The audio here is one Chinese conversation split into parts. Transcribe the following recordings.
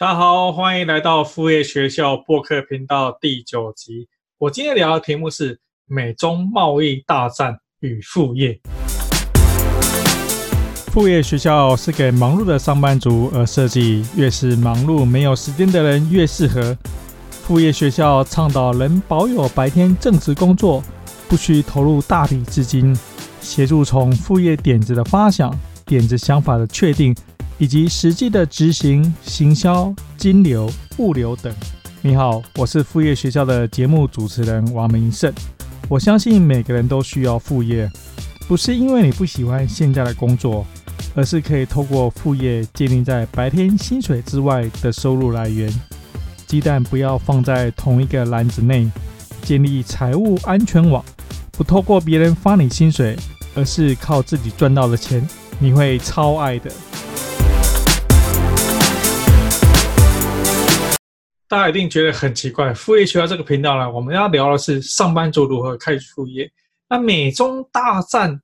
大家好，欢迎来到副业学校播客频道第九集。我今天聊的题目是美中贸易大战与副业。副业学校是给忙碌的上班族而设计，越是忙碌没有时间的人越适合。副业学校倡导能保有白天正职工作，不需投入大笔资金，协助从副业点子的发想、点子想法的确定，以及实际的执行、行销、金流、物流等。你好，我是副业学校的节目主持人王明胜。我相信每个人都需要副业，不是因为你不喜欢现在的工作，而是可以透过副业建立在白天薪水之外的收入来源。鸡蛋不要放在同一个篮子内，建立财务安全网。不透过别人发你薪水，而是靠自己赚到的钱，你会超爱的。大家一定觉得很奇怪，副业学校这个频道呢，我们要聊的是上班族如何开始副业。那美中大战、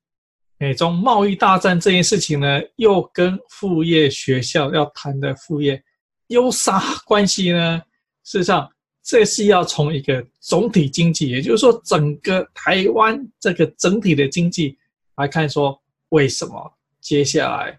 美中贸易大战这件事情呢，又跟副业学校要谈的副业有啥关系呢？事实上，这是要从一个总体经济，也就是说，整个台湾这个整体的经济来看，说为什么接下来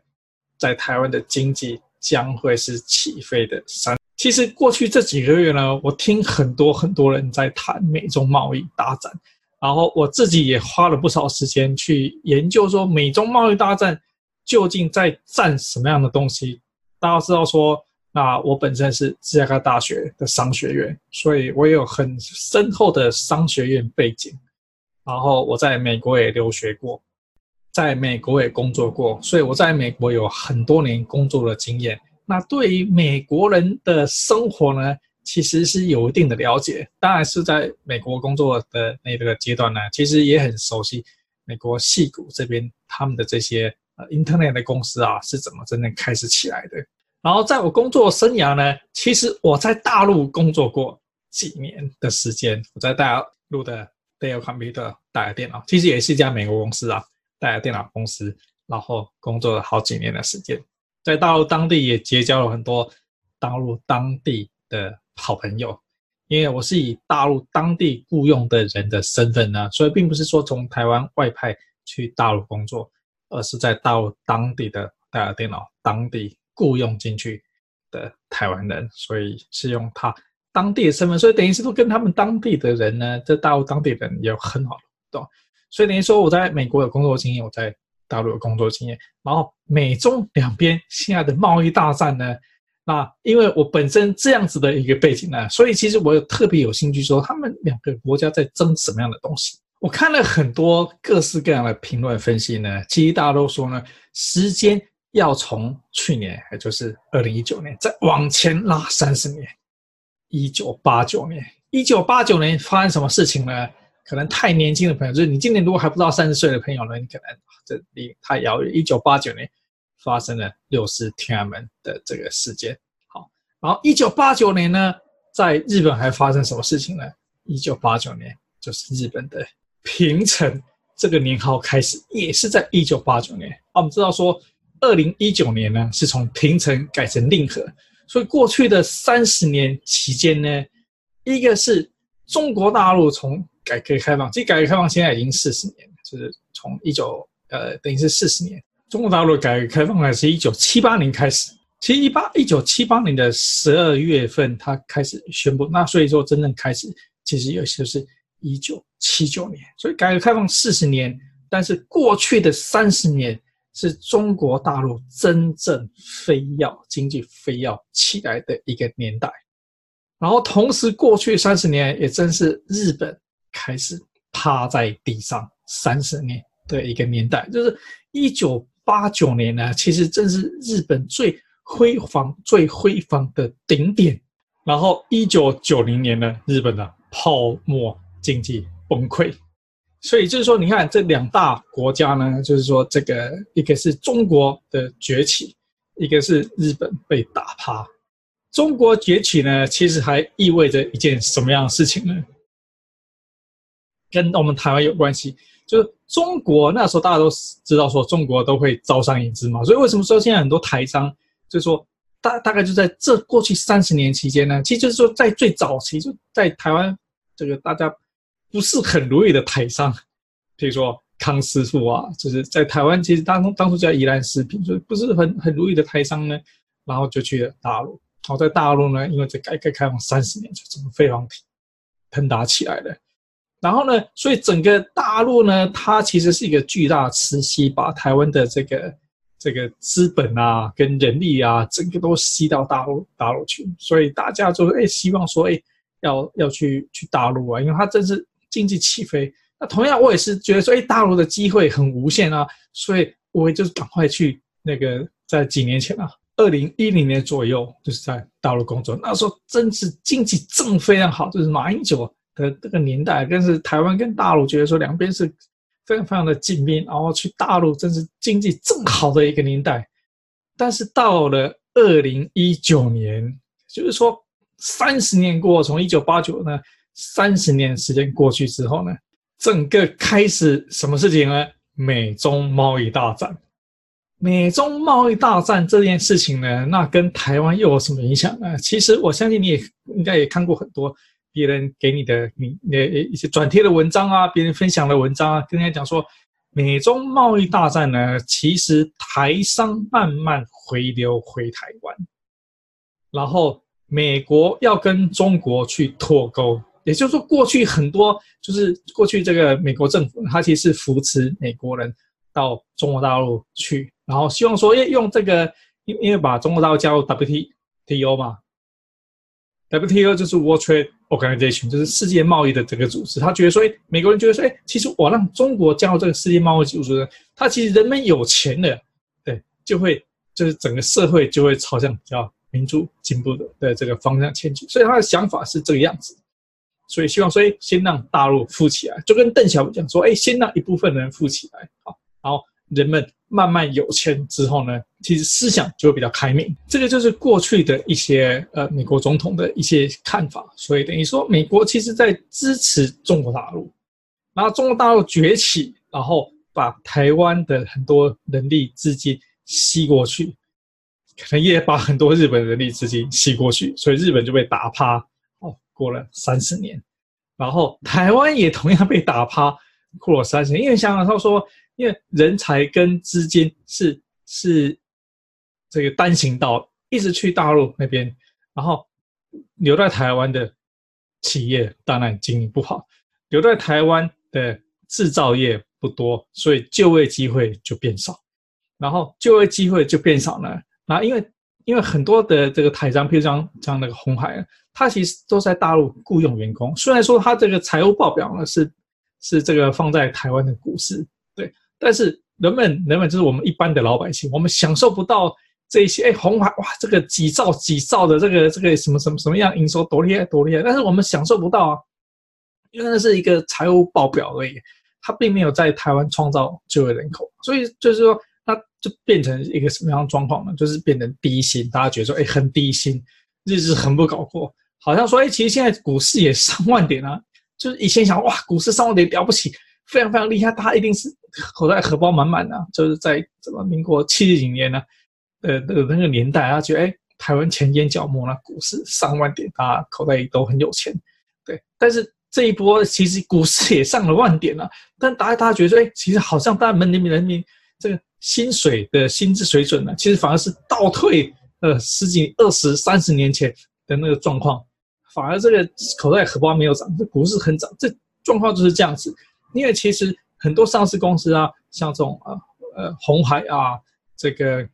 在台湾的经济将会是起飞的山。其实过去这几个月呢，我听很多很多人在谈美中贸易大战，然后我自己也花了不少时间去研究，说美中贸易大战究竟在战什么样的东西。大家知道说。那我本身是芝加哥大学的商学院，所以我有很深厚的商学院背景。然后我在美国也留学过，在美国也工作过，所以我在美国有很多年工作的经验。那对于美国人的生活呢，其实是有一定的了解。当然是在美国工作的那个阶段呢，其实也很熟悉美国戏谷这边他们的这些呃 Internet 的公司啊是怎么真正开始起来的。然后在我工作生涯呢，其实我在大陆工作过几年的时间。我在大陆的 Dell Computer 戴尔电脑，其实也是一家美国公司啊，戴尔电脑公司。然后工作了好几年的时间，在大陆当地也结交了很多大陆当地的好朋友。因为我是以大陆当地雇佣的人的身份呢，所以并不是说从台湾外派去大陆工作，而是在大陆当地的戴尔电脑当地。雇佣进去的台湾人，所以是用他当地的身份，所以等于是说跟他们当地的人呢，在大陆当地人有很好的互动，所以等于说我在美国有工作经验，我在大陆的工作经验，然后美中两边现在的贸易大战呢，那因为我本身这样子的一个背景呢，所以其实我有特别有兴趣说他们两个国家在争什么样的东西。我看了很多各式各样的评论分析呢，其实大家都说呢，时间。要从去年，也就是二零一九年，再往前拉三十年，一九八九年，一九八九年发生什么事情呢？可能太年轻的朋友，就是你今年如果还不到三十岁的朋友呢，你可能这离太遥远。一九八九年发生了六四天安门的这个事件。好，然后一九八九年呢，在日本还发生什么事情呢？一九八九年就是日本的平成这个年号开始，也是在一九八九年。啊，我们知道说。二零一九年呢，是从平成改成令和，所以过去的三十年期间呢，一个是中国大陆从改革开放，其实改革开放现在已经四十年了，就是从一九呃等于是四十年，中国大陆改革开放呢是一九七八年开始，其实一八一九七八年的十二月份它开始宣布，那所以说真正开始其实也就是一九七九年，所以改革开放四十年，但是过去的三十年。是中国大陆真正非要经济非要起来的一个年代，然后同时过去三十年也正是日本开始趴在地上三十年的一个年代，就是一九八九年呢，其实正是日本最辉煌、最辉煌的顶点，然后一九九零年呢，日本的泡沫经济崩溃。所以就是说，你看这两大国家呢，就是说，这个一个是中国的崛起，一个是日本被打趴。中国崛起呢，其实还意味着一件什么样的事情呢？跟我们台湾有关系，就是中国那时候大家都知道说，中国都会招商引资嘛。所以为什么说现在很多台商就是说大大概就在这过去三十年期间呢，其实就是说在最早期就在台湾这个大家不是很如意的台商，比如说康师傅啊，就是在台湾其实当当初叫宜兰食品，就不是很很如意的台商呢，然后就去了大陆。好，在大陆呢，因为这改革开放三十年，就整个飞黄腾达起来了。然后呢，所以整个大陆呢，它其实是一个巨大的磁吸，把台湾的这个这个资本啊、跟人力啊，整个都吸到大陆大陆去。所以大家就哎希望说，哎要要去去大陆啊，因为它真是经济起飞。那同样，我也是觉得说，哎，大陆的机会很无限啊，所以我也就是赶快去那个在几年前啊。二零一零年左右，就是在大陆工作。那时候真是经济正非常好，就是马英九的这个年代，更是台湾跟大陆觉得说两边是非常非常的紧密，然后去大陆真是经济正好的一个年代。但是到了二零一九年，就是说三十年过，从一九八九呢，三十年时间过去之后呢，整个开始什么事情呢？美中贸易大战。美中贸易大战这件事情呢，那跟台湾又有什么影响呢？其实我相信你也应该也看过很多别人给你的你那一些转贴的文章啊，别人分享的文章啊，跟人家讲说，美中贸易大战呢，其实台商慢慢回流回台湾，然后美国要跟中国去脱钩，也就是说，过去很多就是过去这个美国政府，它其实是扶持美国人到中国大陆去。然后希望说，诶，用这个，因因为把中国大陆加入 WTO 嘛，WTO 就是 World Trade Organization，就是世界贸易的这个组织。他觉得说，诶，美国人觉得说，诶，其实我让中国加入这个世界贸易组织，他其实人们有钱了，对，就会就是整个社会就会朝向比较民主进步的的这个方向前进。所以他的想法是这个样子，所以希望说，诶，先让大陆富起来，就跟邓小平讲说，诶，先让一部分人富起来，好，然后人们。慢慢有钱之后呢，其实思想就会比较开明。这个就是过去的一些呃美国总统的一些看法。所以等于说，美国其实在支持中国大陆，然后中国大陆崛起，然后把台湾的很多人力资金吸过去，可能也把很多日本人力资金吸过去，所以日本就被打趴。哦，过了三十年，然后台湾也同样被打趴，过了三十年。因为香港他说。因为人才跟资金是是这个单行道，一直去大陆那边，然后留在台湾的企业当然经营不好，留在台湾的制造业不多，所以就业机会就变少，然后就业机会就变少了。那因为因为很多的这个台商，譬如像像那个鸿海，他其实都在大陆雇佣员工，虽然说他这个财务报表呢是是这个放在台湾的股市对。但是人们，人们就是我们一般的老百姓，我们享受不到这些。哎，红海哇，这个几兆几兆的这个这个什么什么什么样营收多厉害多厉害，但是我们享受不到啊，因为那是一个财务报表而已，它并没有在台湾创造就业人口，所以就是说，它就变成一个什么样的状况呢？就是变成低薪，大家觉得说，哎，很低薪，日子很不好过，好像说，哎，其实现在股市也上万点啊，就是以前想哇，股市上万点了不起。非常非常厉害，他一定是口袋荷包满满的，就是在什么民国七十几年呢，呃的那个年代，他觉得哎，台湾前烟角膜呢，股市上万点，大家口袋里都很有钱，对。但是这一波其实股市也上了万点了，但大家大家觉得说，哎，其实好像大家人民人民这个薪水的薪资水准呢，其实反而是倒退呃十几、二十、三十年前的那个状况，反而这个口袋荷包没有涨，这股市很涨，这状况就是这样子。因为其实很多上市公司啊，像这种啊，呃，红海啊，这个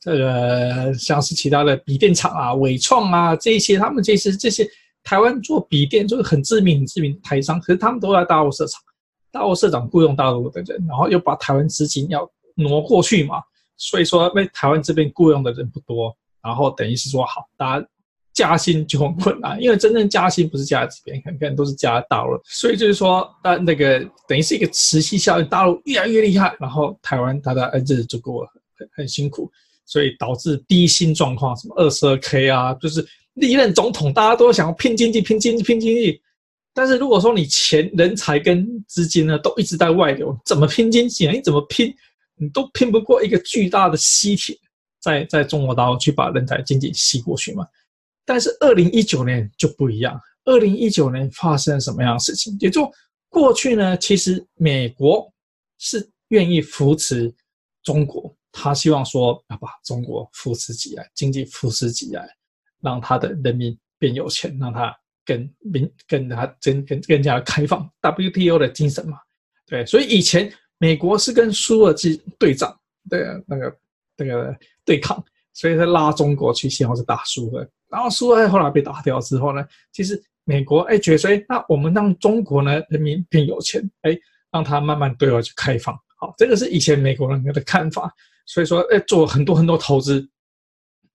这个像是其他的笔电厂啊，伟创啊，这些他们这些这些台湾做笔电就是很知名、很知名的台商，可是他们都在大陆设厂，大陆设厂雇佣大陆的人，然后又把台湾资金要挪过去嘛，所以说被台湾这边雇佣的人不多，然后等于是说好，大家。加薪就很困难，因为真正加薪不是加在这边，看看都是加在大陆，所以就是说，那那个等于是一个磁吸效应，大陆越来越厉害，然后台湾它的日子就过很很辛苦，所以导致低薪状况，什么二十二 K 啊，就是历任总统大家都想要拼经济、拼经济、拼经济，但是如果说你钱、人才跟资金呢都一直在外流，怎么拼经济啊？你怎么拼，你都拼不过一个巨大的吸铁。在在中国大陆去把人才经济吸过去嘛。但是二零一九年就不一样，二零一九年发生什么样的事情？也就过去呢，其实美国是愿意扶持中国，他希望说要把中国扶持起来，经济扶持起来，让他的人民变有钱，让他更民更他更更更加开放 WTO 的精神嘛。对，所以以前美国是跟苏俄去对仗，对那个那个对抗，所以他拉中国去，希望是打苏俄。然后苏俄后来被打掉之后呢，其实美国哎觉得说，那我们让中国呢人民变有钱，哎，让他慢慢对外去开放。好，这个是以前美国人的看法。所以说，哎，做很多很多投资，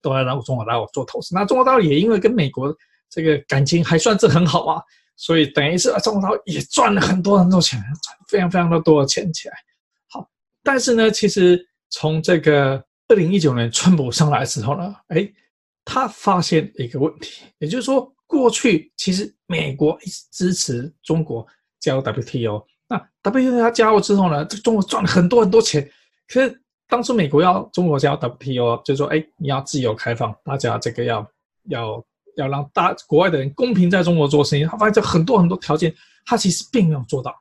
都来让中国来我做投资。那中国大陆也因为跟美国这个感情还算是很好啊。所以等于是啊中国大陆也赚了很多很多钱，赚非常非常的多的钱起来。好，但是呢，其实从这个二零一九年川普上来之后呢，哎，他发现一个问题，也就是说，过去其实美国一直支持中国加入 WTO，那 WTO 他加入之后呢，这中国赚了很多很多钱。可是当初美国要中国加入 WTO，就说，哎，你要自由开放，大家这个要要。要让大国外的人公平在中国做生意，他发现这很多很多条件，他其实并没有做到，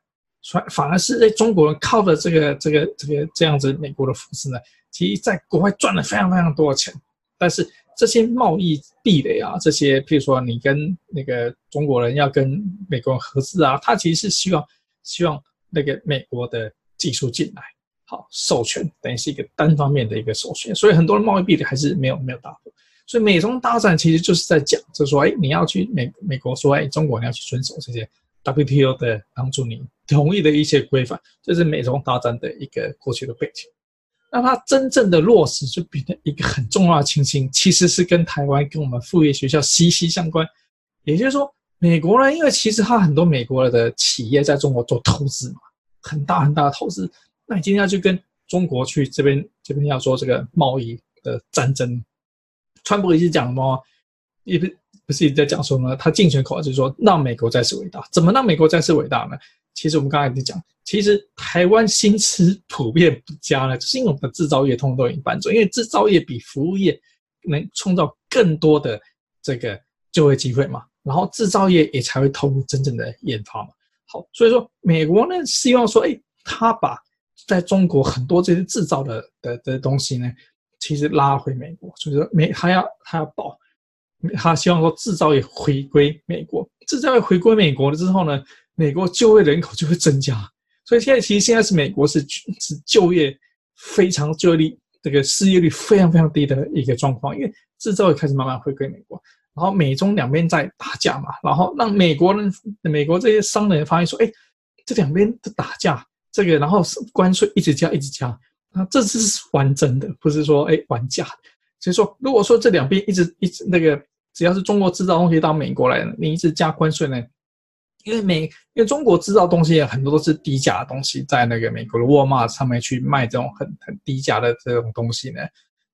反反而是在中国人靠着这个这个这个这样子美国的扶持呢，其实在国外赚了非常非常多的钱。但是这些贸易壁垒啊，这些譬如说你跟那个中国人要跟美国人合资啊，他其实是希望希望那个美国的技术进来，好授权等于是一个单方面的一个授权，所以很多人贸易壁垒还是没有没有打破。所以美中大战其实就是在讲，就是说，哎，你要去美美国说，哎，中国你要去遵守这些 WTO 的帮助你同意的一些规范，这是美中大战的一个过去的背景。那它真正的落实，就变成一个很重要的情形，其实是跟台湾跟我们副业学校息息相关。也就是说，美国呢，因为其实它很多美国的企业在中国做投资嘛，很大很大的投资，那你今天要去跟中国去这边这边要说这个贸易的战争。川普一直讲什么，也不不是一直在讲说呢，他竞选口号就是说让美国再次伟大。怎么让美国再次伟大呢？其实我们刚才已经讲，其实台湾薪资普遍不佳呢，就是因为我们的制造业通通都已经搬走，因为制造业比服务业能创造更多的这个就业机会嘛，然后制造业也才会投入真正的研发嘛。好，所以说美国呢希望说，哎，他把在中国很多这些制造的的的东西呢。其实拉回美国，所以说美他要他要保，他希望说制造业回归美国，制造业回归美国了之后呢，美国就业人口就会增加。所以现在其实现在是美国是是就业非常就业率这个失业率非常非常低的一个状况，因为制造业开始慢慢回归美国，然后美中两边在打架嘛，然后让美国人美国这些商人发现说，哎，这两边在打架，这个然后关税一直加一直加。那这次是完整的，不是说哎玩假。所以说，如果说这两边一直一直那个，只要是中国制造东西到美国来，你一直加关税呢？因为美，因为中国制造东西很多都是低价的东西，在那个美国的沃尔玛上面去卖这种很很低价的这种东西呢。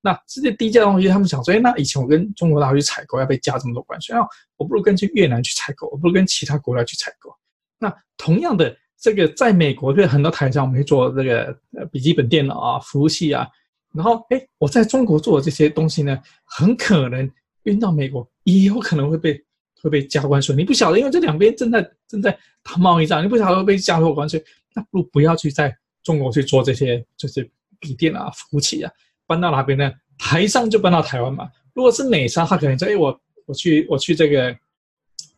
那这些低价东西，他们想说，哎，那以前我跟中国大陆去采购要被加这么多关税，那我不如跟去越南去采购，我不如跟其他国家去采购。那同样的。这个在美国，对很多台商，我们会做这个呃笔记本电脑啊、服务器啊，然后哎，我在中国做的这些东西呢，很可能运到美国，也有可能会被会被加关税。你不晓得，因为这两边正在正在打贸易战，你不晓得会被加多少关税，那不如不要去在中国去做这些就是笔电啊、服务器啊，搬到哪边呢？台商就搬到台湾嘛。如果是美商，他可能说，哎，我我去我去这个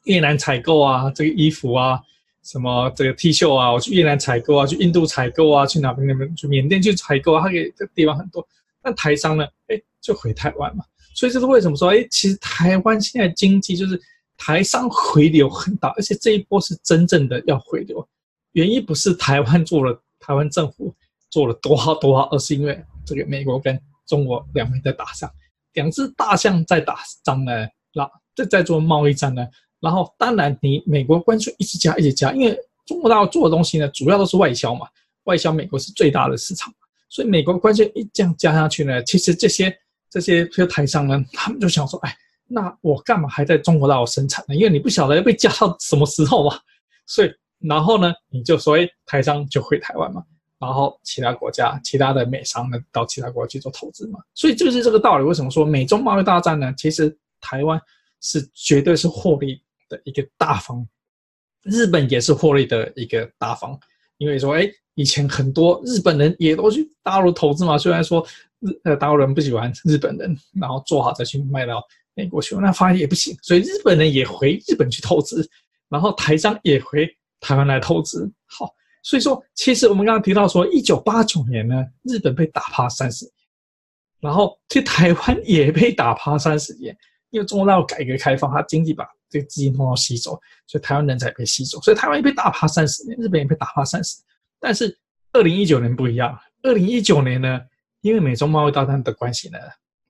越南采购啊，这个衣服啊。什么这个 T 恤啊，我去越南采购啊，去印度采购啊，去哪边那边去缅甸去采购啊，他给这个地方很多。那台商呢，哎，就回台湾嘛。所以这是为什么说，哎，其实台湾现在经济就是台商回流很大，而且这一波是真正的要回流。原因不是台湾做了，台湾政府做了多好多好，而是因为这个美国跟中国两边在打仗，两只大象在打仗呢，那这在做贸易战呢。然后，当然，你美国关税一直加，一直加，因为中国大陆做的东西呢，主要都是外销嘛，外销美国是最大的市场，所以美国关税一这样加下去呢，其实这些这些这些台商呢，他们就想说，哎，那我干嘛还在中国大陆生产呢？因为你不晓得要被加到什么时候嘛，所以然后呢，你就说，哎，台商就回台湾嘛，然后其他国家、其他的美商呢到其他国家去做投资嘛。所以就是这个道理。为什么说美中贸易大战呢？其实台湾是绝对是获利的一个大方，日本也是获利的一个大方。因为说，哎，以前很多日本人也都去大陆投资嘛。虽然说日呃大陆人不喜欢日本人，然后做好再去卖到美国去，那发现也不行，所以日本人也回日本去投资，然后台商也回台湾来投资。好，所以说其实我们刚刚提到说，一九八九年呢，日本被打趴三十年，然后去台湾也被打趴三十年，因为中国大陆改革开放，它经济把。这个资金通通吸走，所以台湾人才被吸走，所以台湾也被打趴三十年，日本也被打趴三十年。但是二零一九年不一样，二零一九年呢，因为美中贸易大战的关系呢，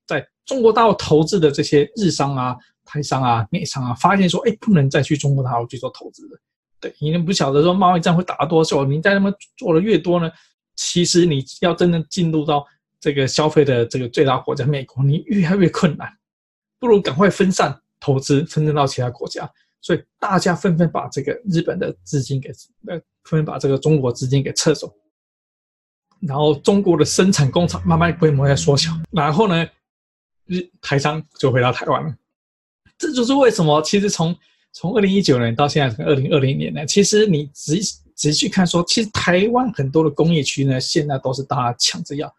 在中国大陆投资的这些日商啊、台商啊、美商啊，发现说，哎，不能再去中国大陆去做投资了。对，因为不晓得说贸易战会打多久，你在那边做的越多呢，其实你要真正进入到这个消费的这个最大国家美国，你越来越困难，不如赶快分散。投资分散到其他国家，所以大家纷纷把这个日本的资金给呃，纷纷把这个中国资金给撤走，然后中国的生产工厂慢慢规模在缩小，然后呢，日台商就回到台湾了。这就是为什么，其实从从二零一九年到现在二零二零年呢，其实你仔仔细看说，其实台湾很多的工业区呢，现在都是大家抢着要，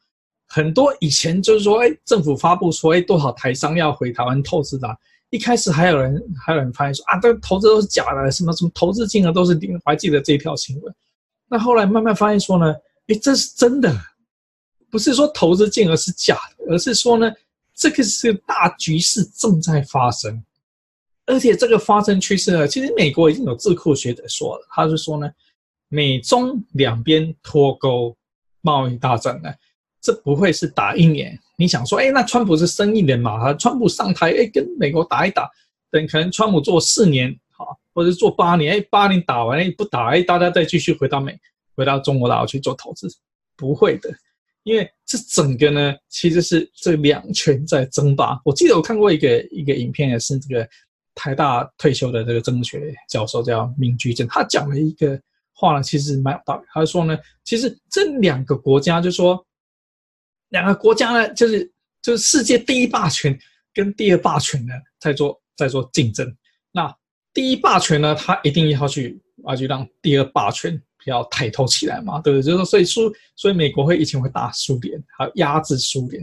很多以前就是说，哎，政府发布说，哎，多少台商要回台湾投资的。一开始还有人还有人发现说啊，这个投资都是假的，什么什么投资金额都是零。我还记得这一条新闻。那后来慢慢发现说呢，诶，这是真的，不是说投资金额是假的，而是说呢，这个是大局势正在发生，而且这个发生趋势呢，其实美国已经有智库学者说了，他是说呢，美中两边脱钩贸易大战呢，这不会是打一年。你想说，哎，那川普是生意人嘛？他川普上台，哎，跟美国打一打，等可能川普做四年，好，或者做八年，哎，八年打完，哎，不打，哎，大家再继续回到美，回到中国大陆去做投资，不会的，因为这整个呢，其实是这两权在争霸。我记得我看过一个一个影片，也是这个台大退休的这个政治学教授叫明居正，他讲了一个话呢，其实蛮有道理。他就说呢，其实这两个国家就说。两个国家呢，就是就是世界第一霸权跟第二霸权呢，在做在做竞争。那第一霸权呢，他一定要去啊，去让第二霸权比较抬头起来嘛，对不对？就是说，所以苏，所以美国会以前会打苏联，还压制苏联。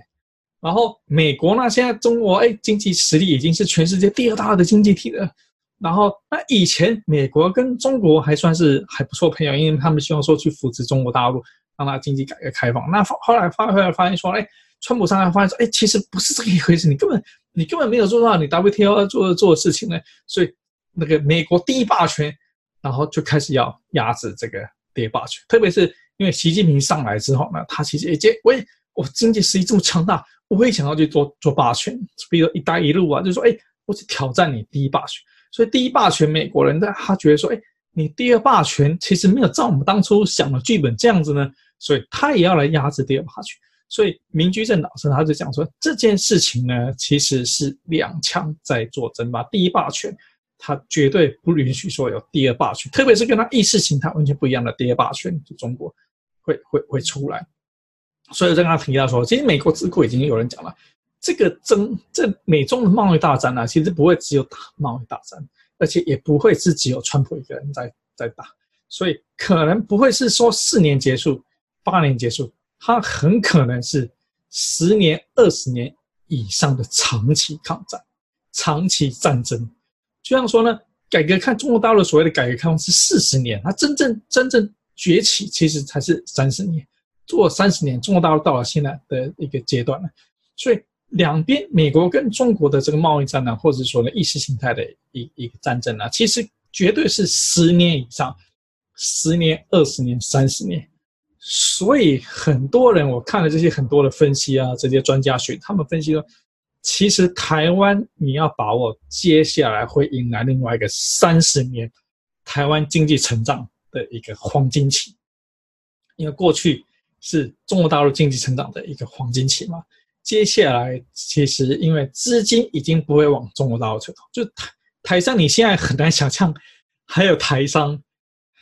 然后美国呢，现在中国哎，经济实力已经是全世界第二大的经济体了。然后那以前美国跟中国还算是还不错朋友，因为他们希望说去扶持中国大陆。让他经济改革开放，那后来发后来发现说，哎，川普上来发现说，哎，其实不是这个一回事，你根本你根本没有做到你 WTO 要做做的事情呢，所以那个美国第一霸权，然后就开始要压制这个第二霸权，特别是因为习近平上来之后呢，他其实也觉，喂，我经济实力这么强大，我也想要去做做霸权，比如“一带一路”啊，就是说，哎，我去挑战你第一霸权，所以第一霸权美国人他他觉得说，哎，你第二霸权其实没有照我们当初想的剧本这样子呢。所以他也要来压制第二霸权，所以明居正老师他就讲说，这件事情呢，其实是两强在做争霸。第一霸权，他绝对不允许说有第二霸权，特别是跟他意识形态完全不一样的第二霸权，就中国会会会出来。所以我刚刚提到说，其实美国智库已经有人讲了，这个争这美中的贸易大战呢，其实不会只有打贸易大战，而且也不会是只有川普一个人在在打，所以可能不会是说四年结束。八年结束，它很可能是十年、二十年以上的长期抗战、长期战争。就像说呢，改革看中国大陆所谓的改革开放是四十年，它真正真正崛起其实才是三十年。做三十年，中国大陆到了现在的一个阶段了。所以两边美国跟中国的这个贸易战呢，或者说呢意识形态的一一个战争呢，其实绝对是十年以上，十年、二十年、三十年。所以很多人，我看了这些很多的分析啊，这些专家学他们分析说，其实台湾你要把握接下来会迎来另外一个三十年台湾经济成长的一个黄金期，因为过去是中国大陆经济成长的一个黄金期嘛，接下来其实因为资金已经不会往中国大陆去投，就台台商你现在很难想象还有台商，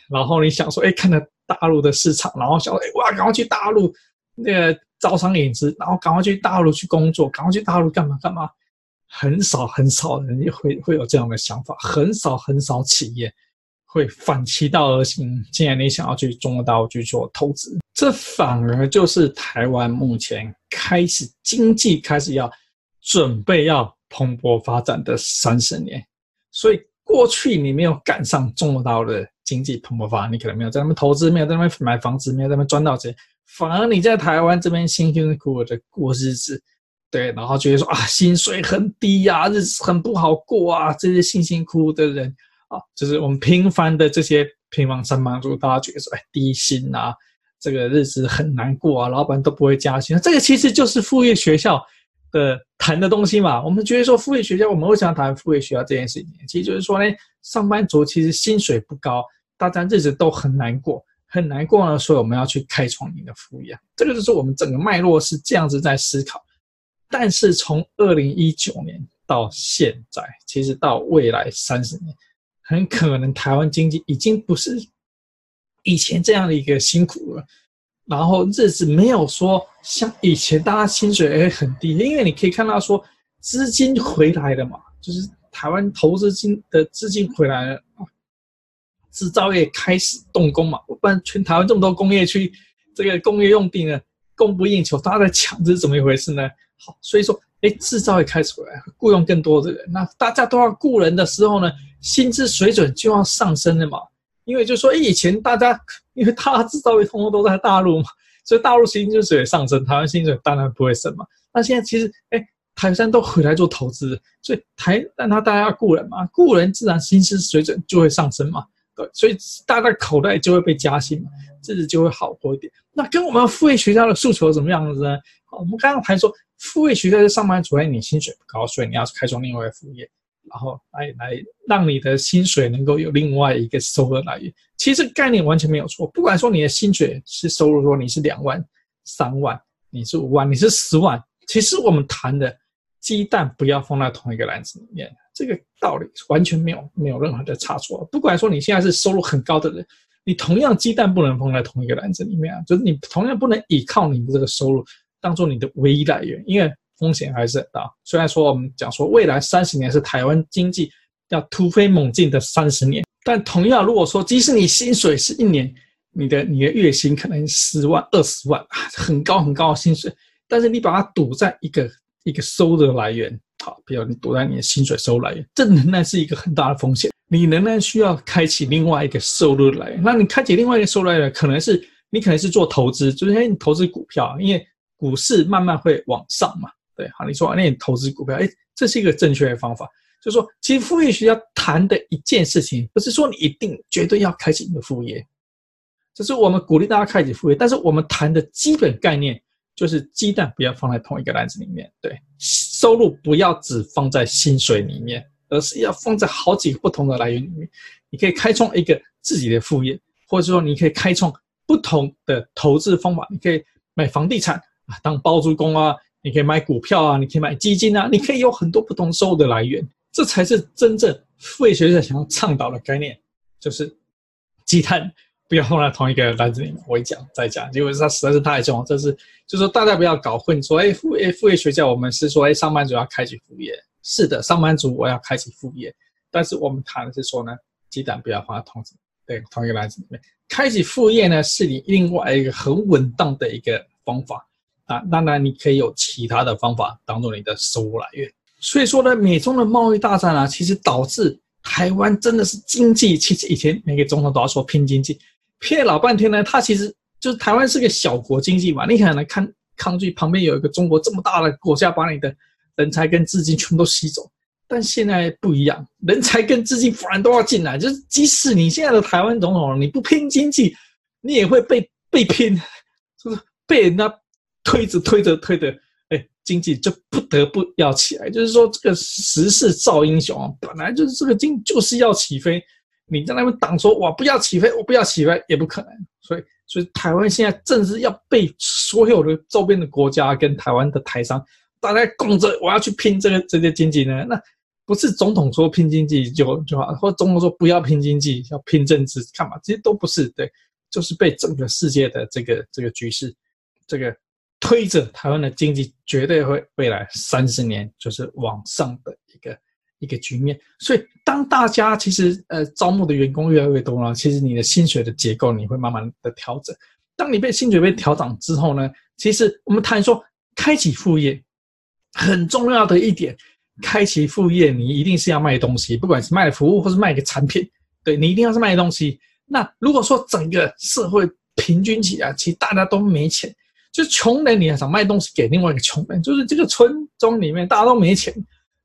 然后你想说，哎，看到。大陆的市场，然后想哎哇，赶快去大陆那个招商引资，然后赶快去大陆去工作，赶快去大陆干嘛干嘛。很少很少人也会会有这样的想法，很少很少企业会反其道而行。既然你想要去中国大陆去做投资，这反而就是台湾目前开始经济开始要准备要蓬勃发展的三十年。所以过去你没有赶上中国的经济蓬勃发展，你可能没有在那边投资，没有在那边买房子，没有在那边赚到钱，反而你在台湾这边辛辛苦苦的过日子。对，然后觉得说啊，薪水很低呀、啊，日子很不好过啊，这些辛辛苦苦的人啊，就是我们平凡的这些平凡上班族，大家觉得说，哎，低薪啊，这个日子很难过啊，老板都不会加薪，这个其实就是副业学校的谈的东西嘛。我们觉得说，副业学校，我们为什么要谈副业学校这件事情？其实就是说呢，上班族其实薪水不高，大家日子都很难过，很难过呢，所以我们要去开创你的副业。这个就是我们整个脉络是这样子在思考。但是从二零一九年到现在，其实到未来三十年，很可能台湾经济已经不是以前这样的一个辛苦了。然后日子没有说像以前大家薪水也很低，因为你可以看到说资金回来了嘛，就是台湾投资金的资金回来了啊，制造业开始动工嘛，不然全台湾这么多工业区，这个工业用地呢供不应求，大家在抢，这是怎么一回事呢？好，所以说，哎，制造业开始回来，雇佣更多的人，那大家都要雇人的时候呢，薪资水准就要上升了嘛。因为就说，以前大家因为他制造业通通都在大陆嘛，所以大陆薪资水上升，台湾薪水当然不会升嘛。那现在其实，哎，台商都回来做投资，所以台让他大家要雇人嘛，雇人自然薪资水准就会上升嘛。对，所以大家口袋就会被加薪嘛，日子就会好过一点。那跟我们副业学校的诉求怎么样子呢？我们刚刚谈说。副业学校的上班族，你薪水不高，所以你要开创另外一个副业，然后来来让你的薪水能够有另外一个收入来源。其实概念完全没有错，不管说你的薪水是收入说你是两万、三万，你是五万，你是十万，其实我们谈的鸡蛋不要放在同一个篮子里面，这个道理完全没有没有任何的差错。不管说你现在是收入很高的人，你同样鸡蛋不能放在同一个篮子里面啊，就是你同样不能依靠你的这个收入。当做你的唯一来源，因为风险还是很大。虽然说我们讲说未来三十年是台湾经济要突飞猛进的三十年，但同样如果说即使你薪水是一年，你的你的月薪可能十万、二十万，很高很高的薪水，但是你把它赌在一个一个收入来源，好，比如你赌在你的薪水收入来源，这仍然是一个很大的风险。你仍然需要开启另外一个收入来源。那你开启另外一个收入来源，可能是你可能是做投资，就是哎，你投资股票，因为股市慢慢会往上嘛？对，好，你说那你投资股票，哎，这是一个正确的方法。就是说，其实副业学校谈的一件事情，不是说你一定绝对要开启你的副业，就是我们鼓励大家开启副业，但是我们谈的基本概念就是鸡蛋不要放在同一个篮子里面，对，收入不要只放在薪水里面，而是要放在好几个不同的来源里面。你可以开创一个自己的副业，或者说你可以开创不同的投资方法，你可以买房地产啊。当包租公啊，你可以买股票啊，你可以买基金啊，你可以有很多不同收入的来源，这才是真正副业学者想要倡导的概念，就是鸡蛋不要放在同一个篮子里面。我一讲再讲，因为它实在是太重要。这是就是说大家不要搞混，说哎副业副业学校我们是说哎上班族要开启副业，是的，上班族我要开启副业，但是我们谈的是说呢，鸡蛋不要放在同对同一个篮子里面，开启副业呢是你另外一个很稳当的一个方法。啊，当然你可以有其他的方法当做你的收入来源。所以说呢，美中的贸易大战啊，其实导致台湾真的是经济。其实以前每个总统都要说拼经济，拼了老半天呢，他其实就是台湾是个小国经济嘛。你可能来看抗拒旁边有一个中国这么大的国家，把你的人才跟资金全都吸走。但现在不一样，人才跟资金反而都要进来。就是即使你现在的台湾总统，你不拼经济，你也会被被拼，就是被人家。推着推着推着，哎，经济就不得不要起来。就是说，这个时势造英雄，本来就是这个经就是要起飞。你在那边挡说，哇，不要起飞，我不要起飞，也不可能。所以，所以台湾现在正是要被所有的周边的国家跟台湾的台商大家供着，我要去拼这个这些经济呢。那不是总统说拼经济就就好，或总统说不要拼经济，要拼政治，干嘛？这些都不是对。就是被整个世界的这个这个局势，这个推着台湾的经济绝对会未来三十年就是往上的一个一个局面。所以，当大家其实呃招募的员工越来越多了，其实你的薪水的结构你会慢慢的调整。当你被薪水被调整之后呢，其实我们谈说开启副业很重要的一点，开启副业你一定是要卖东西，不管是卖服务或是卖个产品，对，你一定要是卖东西。那如果说整个社会平均起来，其实大家都没钱，就穷人你还想卖东西给另外一个穷人，就是这个村庄里面大家都没钱，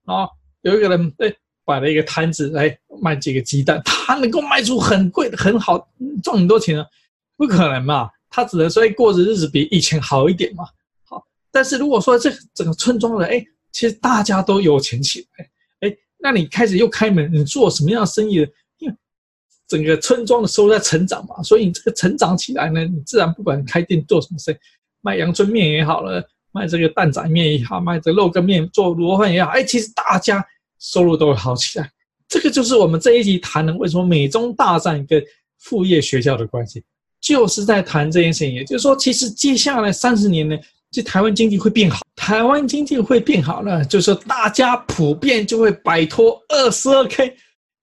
然后有一个人哎摆了一个摊子来卖几个鸡蛋，他能够卖出很贵的很好赚很多钱啊？不可能嘛，他只能说过着日子比以前好一点嘛。好，但是如果说这整个村庄的哎，其实大家都有钱起来，哎，那你开始又开门，你做什么样的生意？整个村庄的收入在成长嘛，所以你这个成长起来呢，你自然不管开店做什么生意，卖阳春面也好了，卖这个担仔面也好，卖这个肉羹面做卤饭也好，哎，其实大家收入都会好起来。这个就是我们这一集谈的为什么美中大战跟副业学校的关系，就是在谈这件事情。也就是说，其实接下来三十年呢，这台湾经济会变好，台湾经济会变好呢，就是大家普遍就会摆脱二十二 K。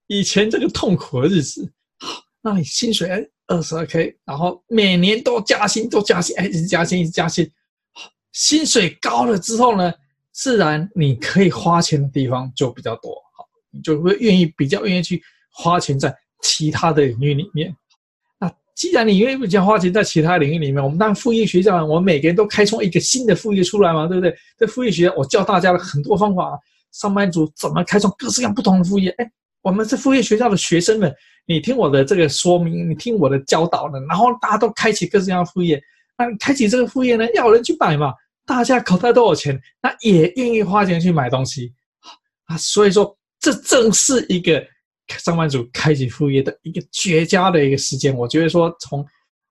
以前这个痛苦的日子，好，那你薪水二十二 k，然后每年都加薪，都加薪，哎，一直加薪，一直加薪，薪水高了之后呢，自然你可以花钱的地方就比较多，好，你就会愿意比较愿意去花钱在其他的领域里面。那既然你愿意比较花钱在其他领域里面，我们当副业学校，我们每个人都开创一个新的副业出来嘛，对不对？这副业学校我教大家了很多方法，上班族怎么开创各式各样不同的副业，哎。我们是副业学校的学生们，你听我的这个说明，你听我的教导呢，然后大家都开启各式各样的副业。那开启这个副业呢，要人去买嘛，大家口袋都有钱，那也愿意花钱去买东西啊。所以说，这正是一个上班族开启副业的一个绝佳的一个时间。我觉得说，从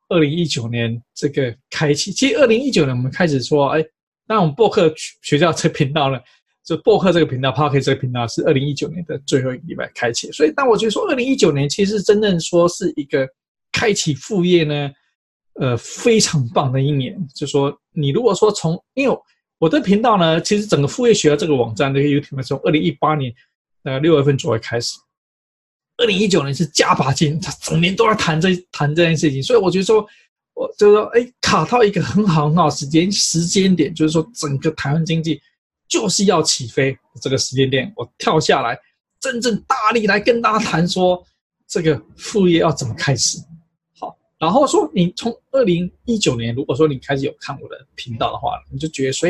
二零一九年这个开启，其实二零一九年我们开始说，哎，那我们博客学校这频道呢。就播客这个频道，Podcast 这个频道是二零一九年的最后一个礼拜开启，所以当我觉得说二零一九年其实真正说是一个开启副业呢，呃，非常棒的一年。就说你如果说从，因为我的频道呢，其实整个副业学校这个网站，这个 YouTube 从二零一八年呃六月份左右开始，二零一九年是加把劲，他整年都在谈这谈这件事情，所以我觉得说，我就说，哎，卡到一个很好很好时间时间点，就是说整个台湾经济。就是要起飞这个时间点，我跳下来，真正大力来跟大家谈说，这个副业要怎么开始。好，然后说你从二零一九年，如果说你开始有看我的频道的话，你就觉得说，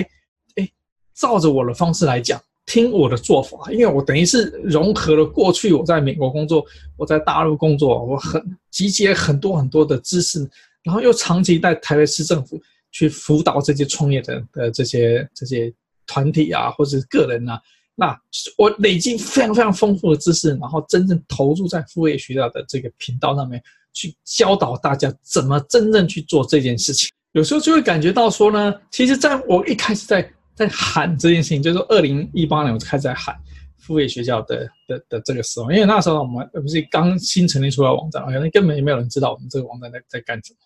哎，照着我的方式来讲，听我的做法，因为我等于是融合了过去我在美国工作，我在大陆工作，我很集结很多很多的知识，然后又长期在台北市政府去辅导这些创业的的这些这些。团体啊，或者个人啊，那我累积非常非常丰富的知识，然后真正投入在副业学校的这个频道上面，去教导大家怎么真正去做这件事情。有时候就会感觉到说呢，其实在我一开始在在喊这件事情，就是二零一八年我就开始在喊副业学校的的的这个时候，因为那时候我们不是刚新成立出来网站，可能根本也没有人知道我们这个网站在在干什么。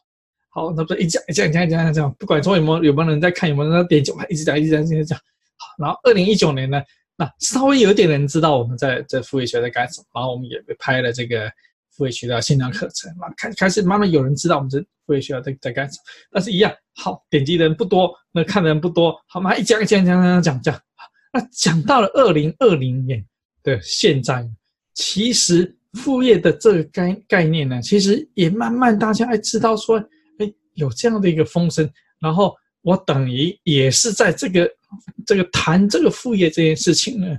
好，那不是一讲一讲一讲一讲一讲，不管说有没有有没有人在看，有没有人在点击，我还一直讲一直讲一直讲。好然后，二零一九年呢，那稍微有点人知道我们在在副业学在干什么，然后我们也拍了这个副业学的线上课程，啊，开开始慢慢有人知道我们这副业学校在在干什么，但是一样，好，点击的人不多，那看的人不多，好嘛，一讲一讲一讲讲讲讲，那讲到了二零二零年的现在，其实副业的这个概概念呢，其实也慢慢大家还知道说，有这样的一个风声，然后。我等于也是在这个这个谈这个副业这件事情呢，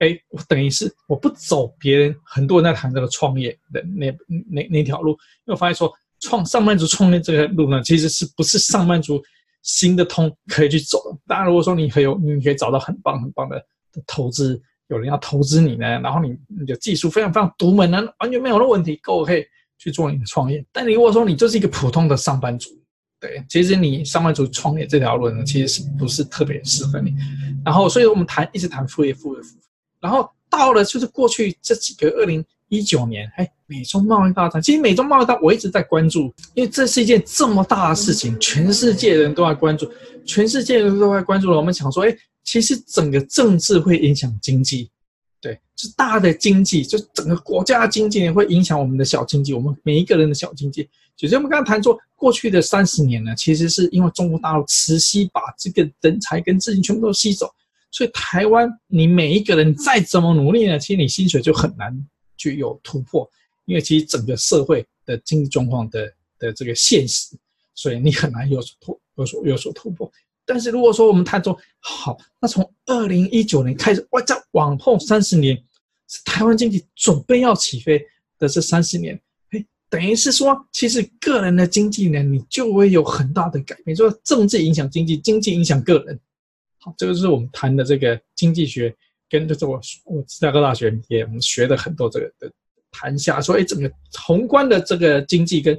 哎，我等于是我不走别人很多人在谈这个创业的那那那条路，因为我发现说创上班族创业这个路呢，其实是不是上班族行得通可以去走的。当然，如果说你很有，你可以找到很棒很棒的投资，有人要投资你呢，然后你你的技术非常非常独门呢，完全没有的问题，够可以去做你的创业。但你如果说你就是一个普通的上班族，对，其实你上班族创业这条路呢，其实是不是特别适合你？然后，所以我们谈一直谈副业，副业，副业。然后到了就是过去这几个二零一九年，哎，美中贸易大战，其实美中贸易大我一直在关注，因为这是一件这么大的事情，全世界人都在关注，全世界人都在关注了。我们想说，哎，其实整个政治会影响经济，对，就大的经济，就整个国家的经济会影响我们的小经济，我们每一个人的小经济。就是我们刚才谈说，过去的三十年呢，其实是因为中国大陆慈禧把这个人才跟资金全部都吸走。所以台湾，你每一个人再怎么努力呢，其实你薪水就很难具有突破，因为其实整个社会的经济状况的的这个现实，所以你很难有所突有所有所突破。但是如果说我们谈说好，那从二零一九年开始，哇，再往后三十年，是台湾经济准备要起飞的这三十年，等于是说，其实个人的经济能力就会有很大的改变，说政治影响经济，经济影响个人。好，这个是我们谈的这个经济学，跟这个我我芝加哥大学也我们学的很多这个的谈下，说哎，整个宏观的这个经济跟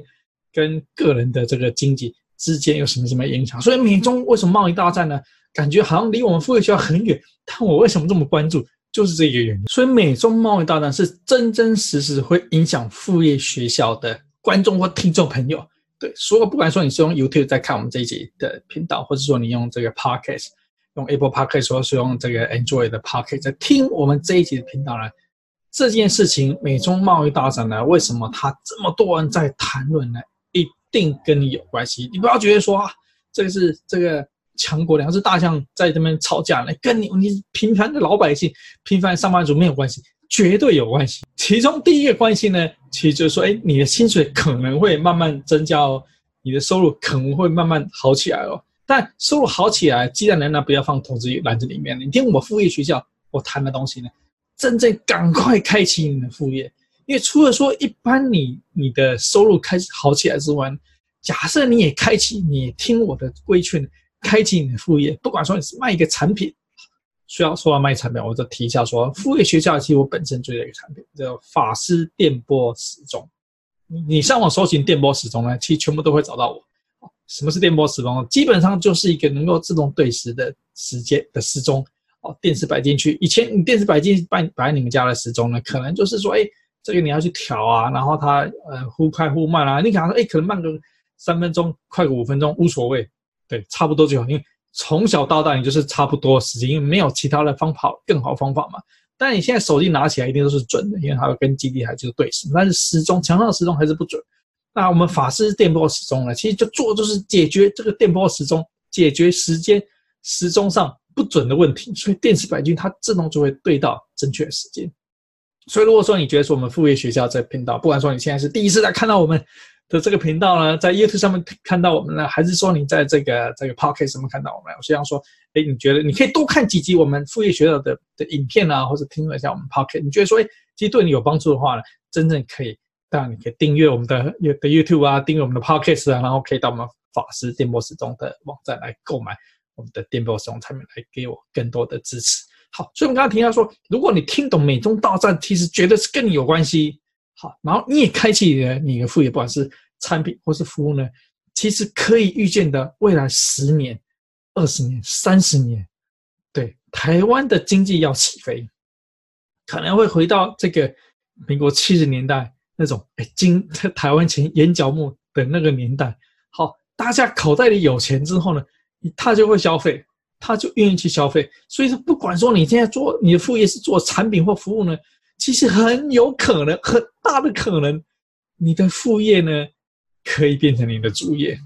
跟个人的这个经济之间有什么什么影响？所以美中为什么贸易大战呢？感觉好像离我们富裕学校很远，但我为什么这么关注？就是这个原因。所以美中贸易大战是真真实实会影响副业学校的观众或听众朋友。对，所以不管说你是用 YouTube 在看我们这一集的频道，或者说你用这个 Podcast。用 Apple Podcast 或是用这个 Android 的 Podcast 在听我们这一集的频道呢，这件事情美中贸易大战呢，为什么他这么多人在谈论呢？一定跟你有关系。你不要觉得说啊，这个是这个强国两只大象在这边吵架呢，跟你你平凡的老百姓、平凡上班族没有关系，绝对有关系。其中第一个关系呢，其实就是说，哎，你的薪水可能会慢慢增加哦，你的收入可能会慢慢好起来哦。但收入好起来，鸡蛋仍然不要放投资篮子里面。你听我副业学校我谈的东西呢，真正赶快开启你的副业，因为除了说一般你你的收入开始好起来之外，假设你也开启，你也听我的规劝，开启你的副业，不管说你是卖一个产品，需要说要卖产品，我就提一下说，副业学校其实我本身做的一个产品叫法师电波时钟，你上网搜寻电波时钟呢，其实全部都会找到我。什么是电波时钟？基本上就是一个能够自动对时的时间的时钟。哦，电池摆进去，以前你电池摆进摆摆你们家的时钟呢，可能就是说，哎，这个你要去调啊，然后它呃忽快忽慢啊，你可能说，哎，可能慢个三分钟，快个五分钟无所谓，对，差不多就好。因为从小到大你就是差不多时间，因为没有其他的方法更好方法嘛。但你现在手机拿起来一定都是准的，因为它跟基地台就是对时，但是时钟墙上的时钟还是不准。那我们法师电波时钟呢？其实就做就是解决这个电波时钟，解决时间时钟上不准的问题。所以电池摆进去，它自动就会对到正确的时间。所以如果说你觉得说我们副业学校这个频道，不管说你现在是第一次来看到我们的这个频道呢，在 YouTube 上面看到我们呢，还是说你在这个这个 Podcast 上面看到我们，我希望说，哎，你觉得你可以多看几集我们副业学校的的影片啊，或者听了一下我们 Podcast，你觉得说，哎，其实对你有帮助的话呢，真正可以。当然，你可以订阅我们的的 YouTube 啊，订阅我们的 Podcast 啊，然后可以到我们法师电波时钟的网站来购买我们的电波时钟产品，来给我更多的支持。好，所以我们刚刚提到说，如果你听懂美中大战，其实觉得是跟你有关系，好，然后你也开启你的你的副业，不管是产品或是服务呢，其实可以预见的未来十年、二十年、三十年，对台湾的经济要起飞，可能会回到这个民国七十年代。那种哎，金 台湾钱眼角膜的那个年代，好，大家口袋里有钱之后呢，他就会消费，他就愿意去消费。所以说，不管说你现在做你的副业是做产品或服务呢，其实很有可能，很大的可能，你的副业呢可以变成你的主业。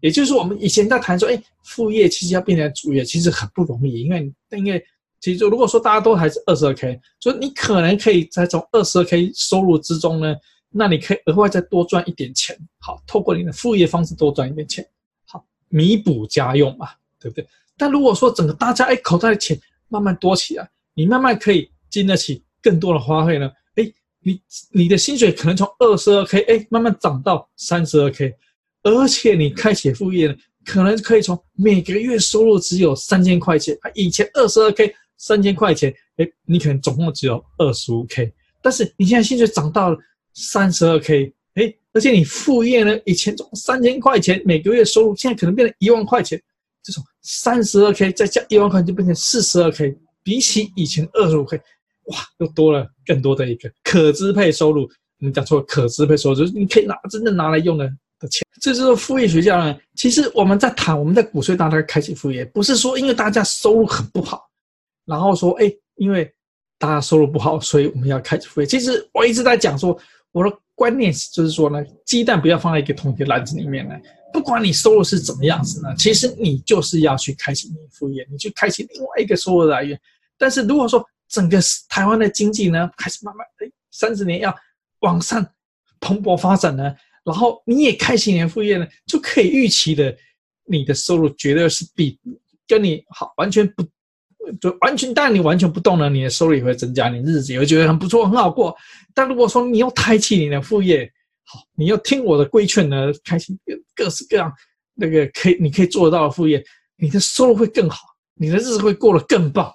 也就是，我们以前在谈说，哎，副业其实要变成主业，其实很不容易，因为因为。其实，如果说大家都还是二十二 k，所以你可能可以在从二十二 k 收入之中呢，那你可以额外再多赚一点钱，好，透过你的副业方式多赚一点钱，好，弥补家用嘛，对不对？但如果说整个大家哎口袋的钱慢慢多起来，你慢慢可以经得起更多的花费呢，哎，你你的薪水可能从二十二 k 哎慢慢涨到三十二 k，而且你开启副业呢，可能可以从每个月收入只有三千块钱，以前二十二 k。三千块钱，哎，你可能总共只有二十五 k，但是你现在薪水涨到了三十二 k，哎，而且你副业呢，以前从三千块钱每个月收入，现在可能变成一万块钱，这种三十二 k 再加一万块钱就变成四十二 k，比起以前二十五 k，哇，又多了更多的一个可支配收入。我们讲说可支配收入，就是你可以拿真正拿来用的的钱。这就是副业学校呢。其实我们在谈，我们在鼓吹大家开启副业，不是说因为大家收入很不好，然后说哎，因为大家收入不好，所以我们要开启副业。其实我一直在讲说，我的观念就是说呢，鸡蛋不要放在一个同一个篮子里面呢。不管你收入是怎么样子呢，其实你就是要去开启你副业，你去开启另外一个收入来源。但是如果说整个台湾的经济呢，开始慢慢哎，三十年要往上蓬勃发展呢，然后你也开启你的副业呢，就可以预期的，你的收入绝对是比跟你好完全不，就完全，但你完全不动呢，你的收入也会增加，你日子也会觉得很不错，很好过。但如果说你要开启你的副业，好，你要听我的规劝呢，开启各各式各样那个可以你可以做得到的副业，你的收入会更好，你的日子会过得更棒。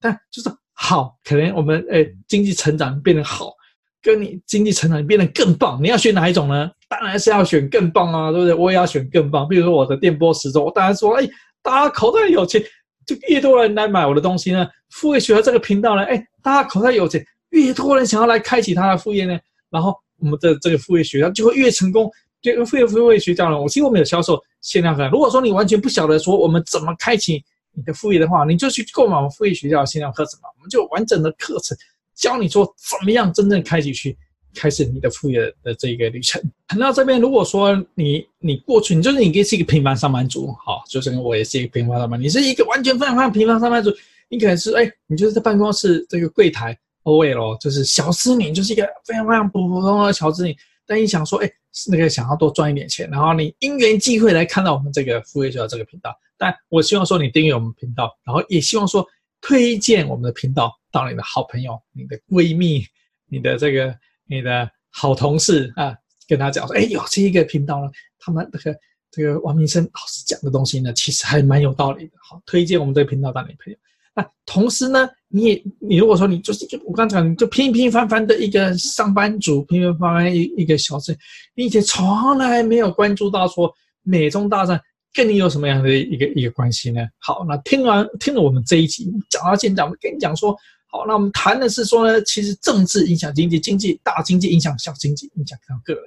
对，但就是好，可能我们诶经济成长变得好。跟你经济成长，变得更棒，你要选哪一种呢？当然是要选更棒啊，对不对？我也要选更棒。比如说我的电波时钟，我当然说，哎，大家口袋有钱，就越多人来买我的东西呢。副业学校这个频道呢，哎，大家口袋有钱，越多人想要来开启他的副业呢，然后我们的这个副业学校就会越成功。这个副业副业学校呢，我其实我们有销售限量款。如果说你完全不晓得说我们怎么开启你的副业的话，你就去购买我们副业学校的限量课程嘛，我们就完整的课程。教你说怎么样真正开启去开始你的副业的这个旅程。那这边，如果说你你过去你就是你是一个平凡上班族，好，就是我也是一个平凡上班，你是一个完全非常非常平凡上班族，你可能是哎，你就是在办公室这个柜台 OL，就是小资女，就是一个非常非常普普通通的小资女，但你想说哎，那个想要多赚一点钱，然后你因缘际会来看到我们这个副业学校这个频道，但我希望说你订阅我们频道，然后也希望说推荐我们的频道。到你的好朋友、你的闺蜜、你的这个、你的好同事啊，跟他讲说：“哎，有这一个频道呢，他们这个这个王明生老师讲的东西呢，其实还蛮有道理的。好，推荐我们这个频道到你朋友。那同时呢，你也你如果说你就是一个我刚才讲，你就平平凡凡的一个上班族，平平凡凡一一个小资，你以前从来没有关注到说美中大战跟你有什么样的一个一个关系呢？好，那听完听了我们这一集讲到现在，我跟你讲说。好，那我们谈的是说呢，其实政治影响经济，经济大经济影响小经济，影响到个人。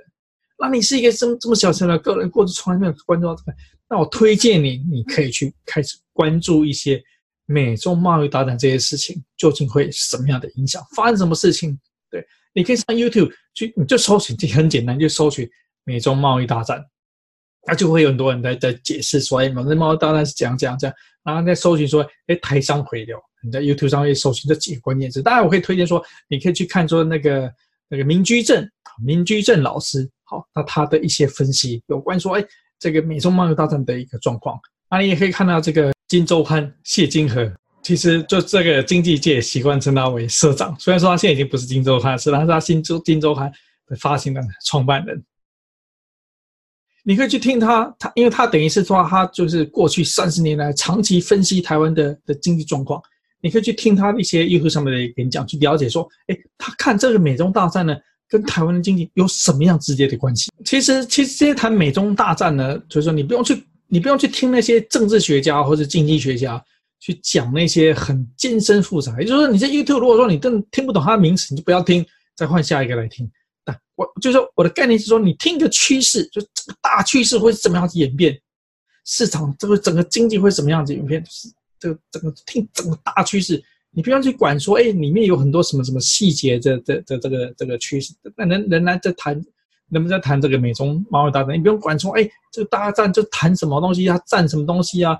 那你是一个这么这么小小的个人，过去从来没有关注到这个，那我推荐你，你可以去开始关注一些美中贸易大战这些事情，究竟会什么样的影响，发生什么事情？对，你可以上 YouTube 去，你就搜寻，这很简单，就搜寻美中贸易大战，那就会有很多人在在解释说，哎，美中贸易大战是怎样怎样怎样，然后再搜寻说，哎，台商回流。你在 YouTube 上会搜寻这几个关键词，当然我可以推荐说，你可以去看说那个那个民居正，民居正老师，好，那他的一些分析有关说，哎，这个美中贸易大战的一个状况，那你也可以看到这个金周刊谢金河，其实就这个经济界习惯称他为社长，虽然说他现在已经不是金周刊是，但是他新周金周刊的发行的创办人，你可以去听他，他因为他等于是说他就是过去三十年来长期分析台湾的的经济状况。你可以去听他一些 YouTube 上面的演讲，去了解说，哎，他看这个美中大战呢，跟台湾的经济有什么样直接的关系？其实，其实这些谈美中大战呢，就是说你不用去，你不用去听那些政治学家或者经济学家去讲那些很艰深复杂。也就是说，你在 YouTube 如果说你真的听不懂他的名词，你就不要听，再换下一个来听。但我就是说，我的概念是说，你听一个趋势，就这个大趋势会怎么样子演变，市场这个整个经济会怎么样子演变，就是。这个整个听整个大趋势，你不用去管说，哎，里面有很多什么什么细节，这这这这个这个趋势，那人仍然在谈，人们在谈这个美中贸易大战，你不用管说，哎，这个大战就谈什么东西啊，战什么东西啊，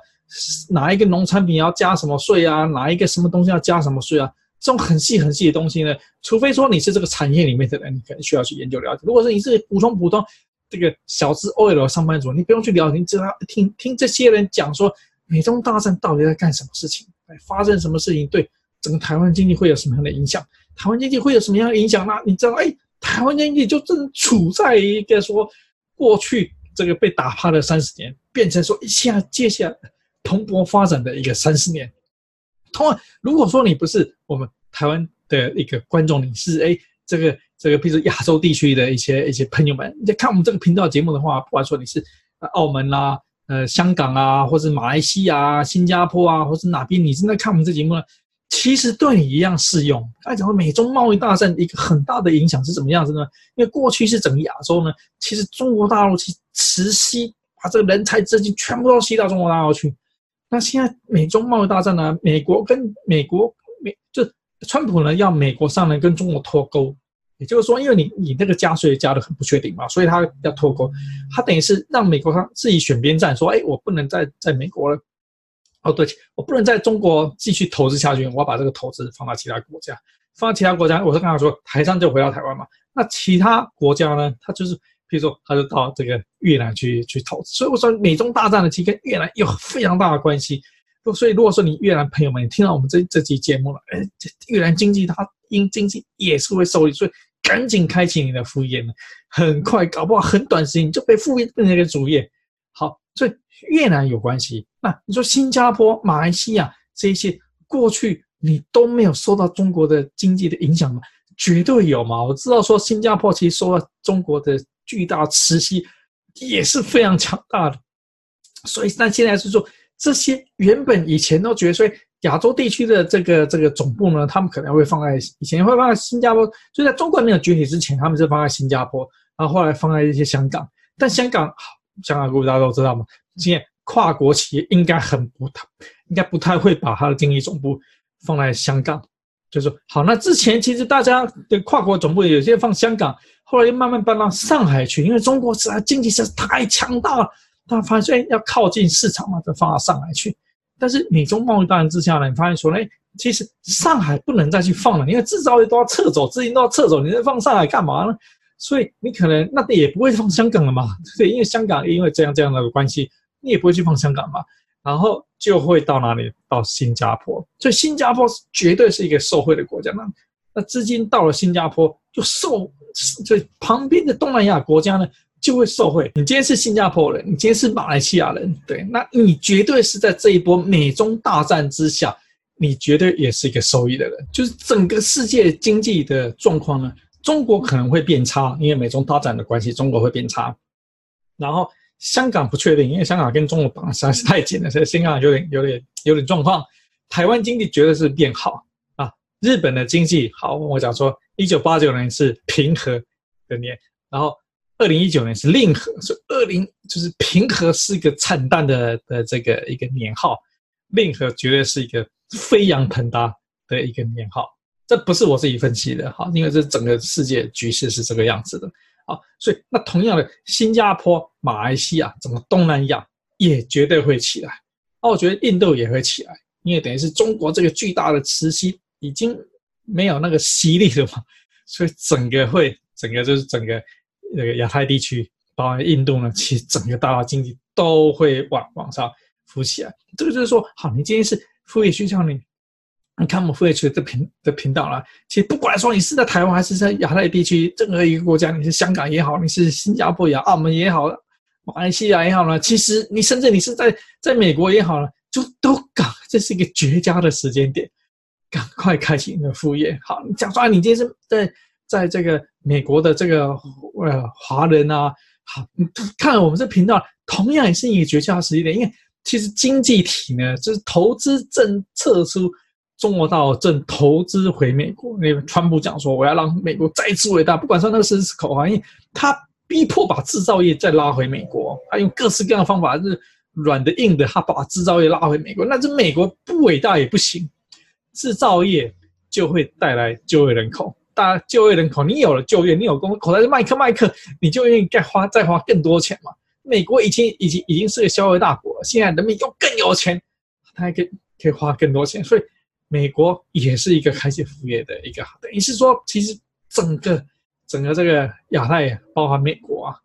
哪一个农产品要加什么税啊，哪一个什么东西要加什么税啊，这种很细很细的东西呢，除非说你是这个产业里面的人，你可能需要去研究了解。如果是你是普通普通这个小资 OL 上班族，你不用去了解，你只要听听这些人讲说。美中大战到底在干什么事情？哎，发生什么事情对整个台湾经济会有什么样的影响？台湾经济会有什么样的影响？那你知道，哎，台湾经济就正处在一个说过去这个被打趴的三十年，变成说一下接下来蓬勃发展的一个三十年。同样，如果说你不是我们台湾的一个观众，你是哎这个这个，比如说亚洲地区的一些一些朋友们，你在看我们这个频道节目的话，不管说你是澳门啦。呃，香港啊，或者马来西亚、新加坡啊，或者哪边，你正在看我们这节目呢？其实对你一样适用。刚才讲说美中贸易大战一个很大的影响是怎么样子呢？因为过去是整个亚洲呢，其实中国大陆其实磁吸把这个人才资金全部都吸到中国大陆去。那现在美中贸易大战呢，美国跟美国美就川普呢要美国上来跟中国脱钩。也就是说，因为你你那个加税加的很不确定嘛，所以他要脱钩，他等于是让美国他自己选边站，说，哎，我不能再在美国了，哦，对，我不能在中国继续投资下去，我要把这个投资放到其他国家，放到其他国家，我是刚才说台商就回到台湾嘛，那其他国家呢，他就是，比如说他就到这个越南去去投资，所以我说美中大战的期间，越南有非常大的关系，所以如果说你越南朋友们听到我们这这期节目了，哎，越南经济它因经济也是会受益，所以。赶紧开启你的副业呢，很快，搞不好很短时间你就被副业变成一个主业。好，所以越南有关系。那你说新加坡、马来西亚这些过去你都没有受到中国的经济的影响吗？绝对有嘛！我知道说新加坡其实受到中国的巨大磁吸也是非常强大的。所以但现在是说这些原本以前都觉得说。亚洲地区的这个这个总部呢，他们可能会放在以前会放在新加坡，就在中国没有崛起之前，他们是放在新加坡，然后后来放在一些香港。但香港，香港各位大家都知道嘛，现在跨国企业应该很不太，应该不太会把它的经济总部放在香港。就是好，那之前其实大家的跨国总部有些放香港，后来又慢慢搬到上海去，因为中国实在经济实在太强大了，他发现要靠近市场嘛，就放到上海去。但是美中贸易大战之下呢，你发现说，哎，其实上海不能再去放了，因为制造业都要撤走，资金都要撤走，你再放上海干嘛呢？所以你可能那也不会放香港了嘛，对，因为香港因为这样这样的关系，你也不会去放香港嘛，然后就会到哪里？到新加坡，所以新加坡是绝对是一个受惠的国家那。那资金到了新加坡，就受，所以旁边的东南亚国家呢？就会受惠。你今天是新加坡人，你今天是马来西亚人，对，那你绝对是在这一波美中大战之下，你绝对也是一个受益的人。就是整个世界经济的状况呢，中国可能会变差，因为美中大战的关系，中国会变差。然后香港不确定，因为香港跟中国绑的实在是太紧了，所以香港有点有点有点状况。台湾经济绝对是变好啊。日本的经济好，我讲说，一九八九年是平和的年，然后。二零一九年是令和，是二零就是平和是一个惨淡的的这个一个年号，令和绝对是一个飞扬腾达的一个年号。这不是我自己分析的哈，因为这整个世界局势是这个样子的啊。所以那同样的，新加坡、马来西亚、整个东南亚也绝对会起来。那我觉得印度也会起来，因为等于是中国这个巨大的磁吸已经没有那个吸力了嘛，所以整个会整个就是整个。那个亚太地区，包括印度呢，其实整个大陆经济都会往往上浮起来。这个就是说，好，你今天是副业学校，你你看我们副业区的频的频道了。其实不管说你是在台湾还是在亚太地区任何一个国家，你是香港也好，你是新加坡也好，澳门也好，马来西亚也好呢，其实你甚至你是在在美国也好呢，就都赶，这是一个绝佳的时间点，赶快开启你的副业。好，你讲说，你今天是在。在这个美国的这个呃华人啊，好，你看我们这频道，同样也是一个绝佳的时间点，因为其实经济体呢，就是投资政策出中国大陆，正投资回美国。那个川普讲说，我要让美国再次伟大，不管说那个是口号，因为他逼迫把制造业再拉回美国，他用各式各样的方法，是软的硬的，他把制造业拉回美国。那这美国不伟大也不行，制造业就会带来就业人口。大就业人口，你有了就业，你有工口袋是麦克麦克，你就愿意再花再花更多钱嘛？美国已经已经已经是个消费大国了，现在人民又更有钱，他还可以可以花更多钱，所以美国也是一个开启副业的一个好的。等于是说，其实整个整个这个亚太，包含美国啊，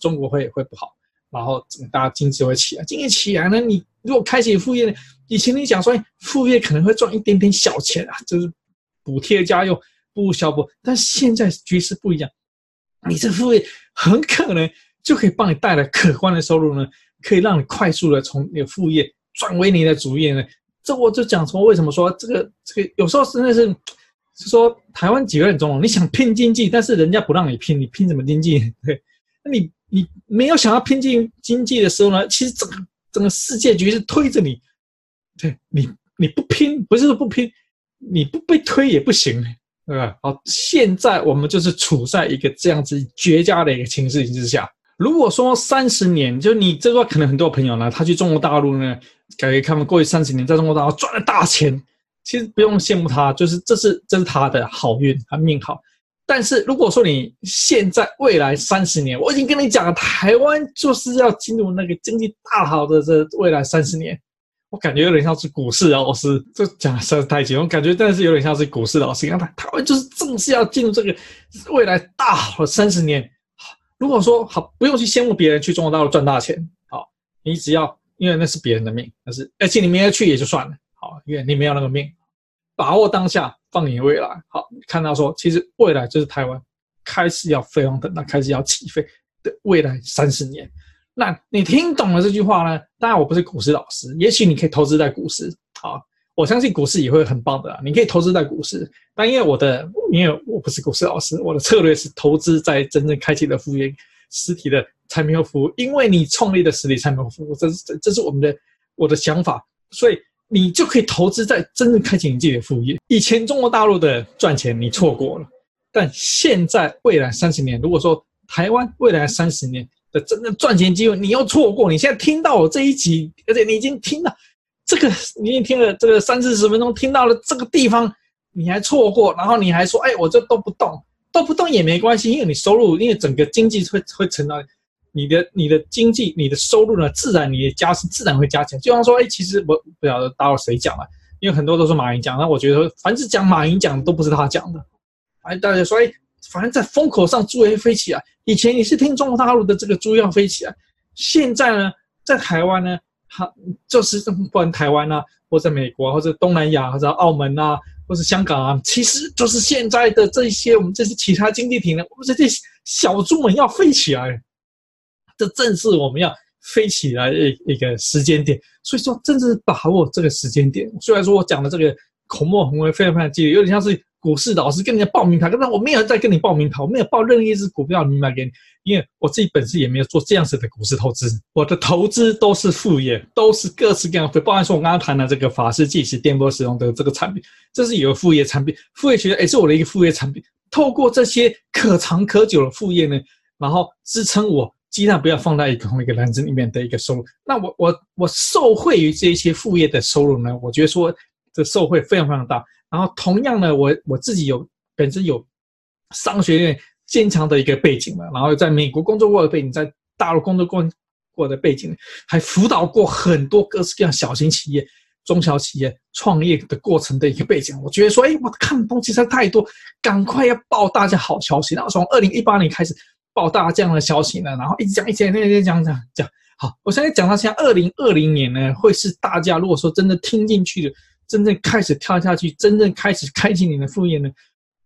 中国会会不好，然后整个大家经济会起来，经济起来呢，你如果开启副业呢，以前你讲说副业可能会赚一点点小钱啊，就是补贴家用。不消波，但现在局势不一样，你这副业很可能就可以帮你带来可观的收入呢，可以让你快速的从你的副业转为你的主业呢。这我就讲说，为什么说这个这个有时候真的是是说台湾几个人中，你想拼经济，但是人家不让你拼，你拼什么经济？对，那你你没有想要拼经经济的时候呢，其实整个整个世界局势推着你，对你你不拼不是说不拼。你不被推也不行，对吧？好，现在我们就是处在一个这样子绝佳的一个情势之下。如果说三十年，就你这个可能很多朋友呢，他去中国大陆呢，感觉他们过去三十年在中国大陆赚了大钱，其实不用羡慕他，就是这是这是他的好运，他命好。但是如果说你现在未来三十年，我已经跟你讲了，台湾就是要进入那个经济大好的这未来三十年，我感觉有点像是股市老师，这讲的实在太紧，我感觉但是有点像是股市老师，一样台台湾就是正是要进入这个未来大好的三十年。如果说好，不用去羡慕别人去中国大陆赚大钱，好，你只要因为那是别人的命，但是而且你没有去也就算了，好，因为你没有那个命，把握当下，放眼未来，好，看到说其实未来就是台湾开始要飞黄腾达，开始要起飞的未来三十年。那你听懂了这句话呢？当然我不是股市老师，也许你可以投资在股市，好。我相信股市也会很棒的，你可以投资在股市。但因为我的，因为我不是股市老师，我的策略是投资在真正开启的副业、实体的产品和服务。因为你创立的实体产品和服务，这是这是我们的我的想法，所以你就可以投资在真正开启你自己的副业。以前中国大陆的赚钱你错过了，但现在未来三十年，如果说台湾未来三十年的真正赚钱机会你又错过，你现在听到我这一集，而且你已经听了。这个你已经听了这个三四十分钟，听到了这个地方，你还错过，然后你还说，哎，我这都不动，都不动也没关系，因为你收入，因为整个经济会会成长，你的你的经济，你的收入呢，自然你的加是自然会加钱。就像说，哎，其实我不晓得打扰谁讲了，因为很多都是马云讲，那我觉得凡是讲马云讲的都不是他讲的，哎，大家说，哎，反正在风口上猪也飞起来。以前你是听中国大陆的这个猪要飞起来，现在呢，在台湾呢。他就是不管台湾啊，或者美国，或者东南亚，或者澳门啊，或者香港啊，其实就是现在的这些我们这些其他经济体呢，我们这些小猪们要飞起来，这正是我们要飞起来的一个时间点。所以说，真正把握这个时间点。虽然说我讲的这个口沫横飞，非常非常激烈，有点像是。股市老师跟人家报名牌，但我没有在跟你报名牌，我没有报任何一只股票明白给你，因为我自己本身也没有做这样子的股市投资，我的投资都是副业，都是各式各样的，包含说我刚刚谈的这个法师计时电波使用的这个产品，这是有副业产品，副业其实也是我的一个副业产品。透过这些可长可久的副业呢，然后支撑我鸡蛋不要放在一个同一个篮子里面的一个收入。那我我我受惠于这一些副业的收入呢，我觉得说这受惠非常非常大。然后同样呢，我我自己有本身有商学院坚强的一个背景嘛，然后在美国工作过的背景，在大陆工作过过的背景，还辅导过很多各式各样小型企业、中小企业创业的过程的一个背景。我觉得说，哎，我看的东西实在太多，赶快要报大家好消息。然后从二零一八年开始报大家这样的消息呢，然后一直讲，一直讲，一直讲，讲讲。好，我现在讲到现在二零二零年呢，会是大家如果说真的听进去的。真正开始跳下去，真正开始开启你的副业呢？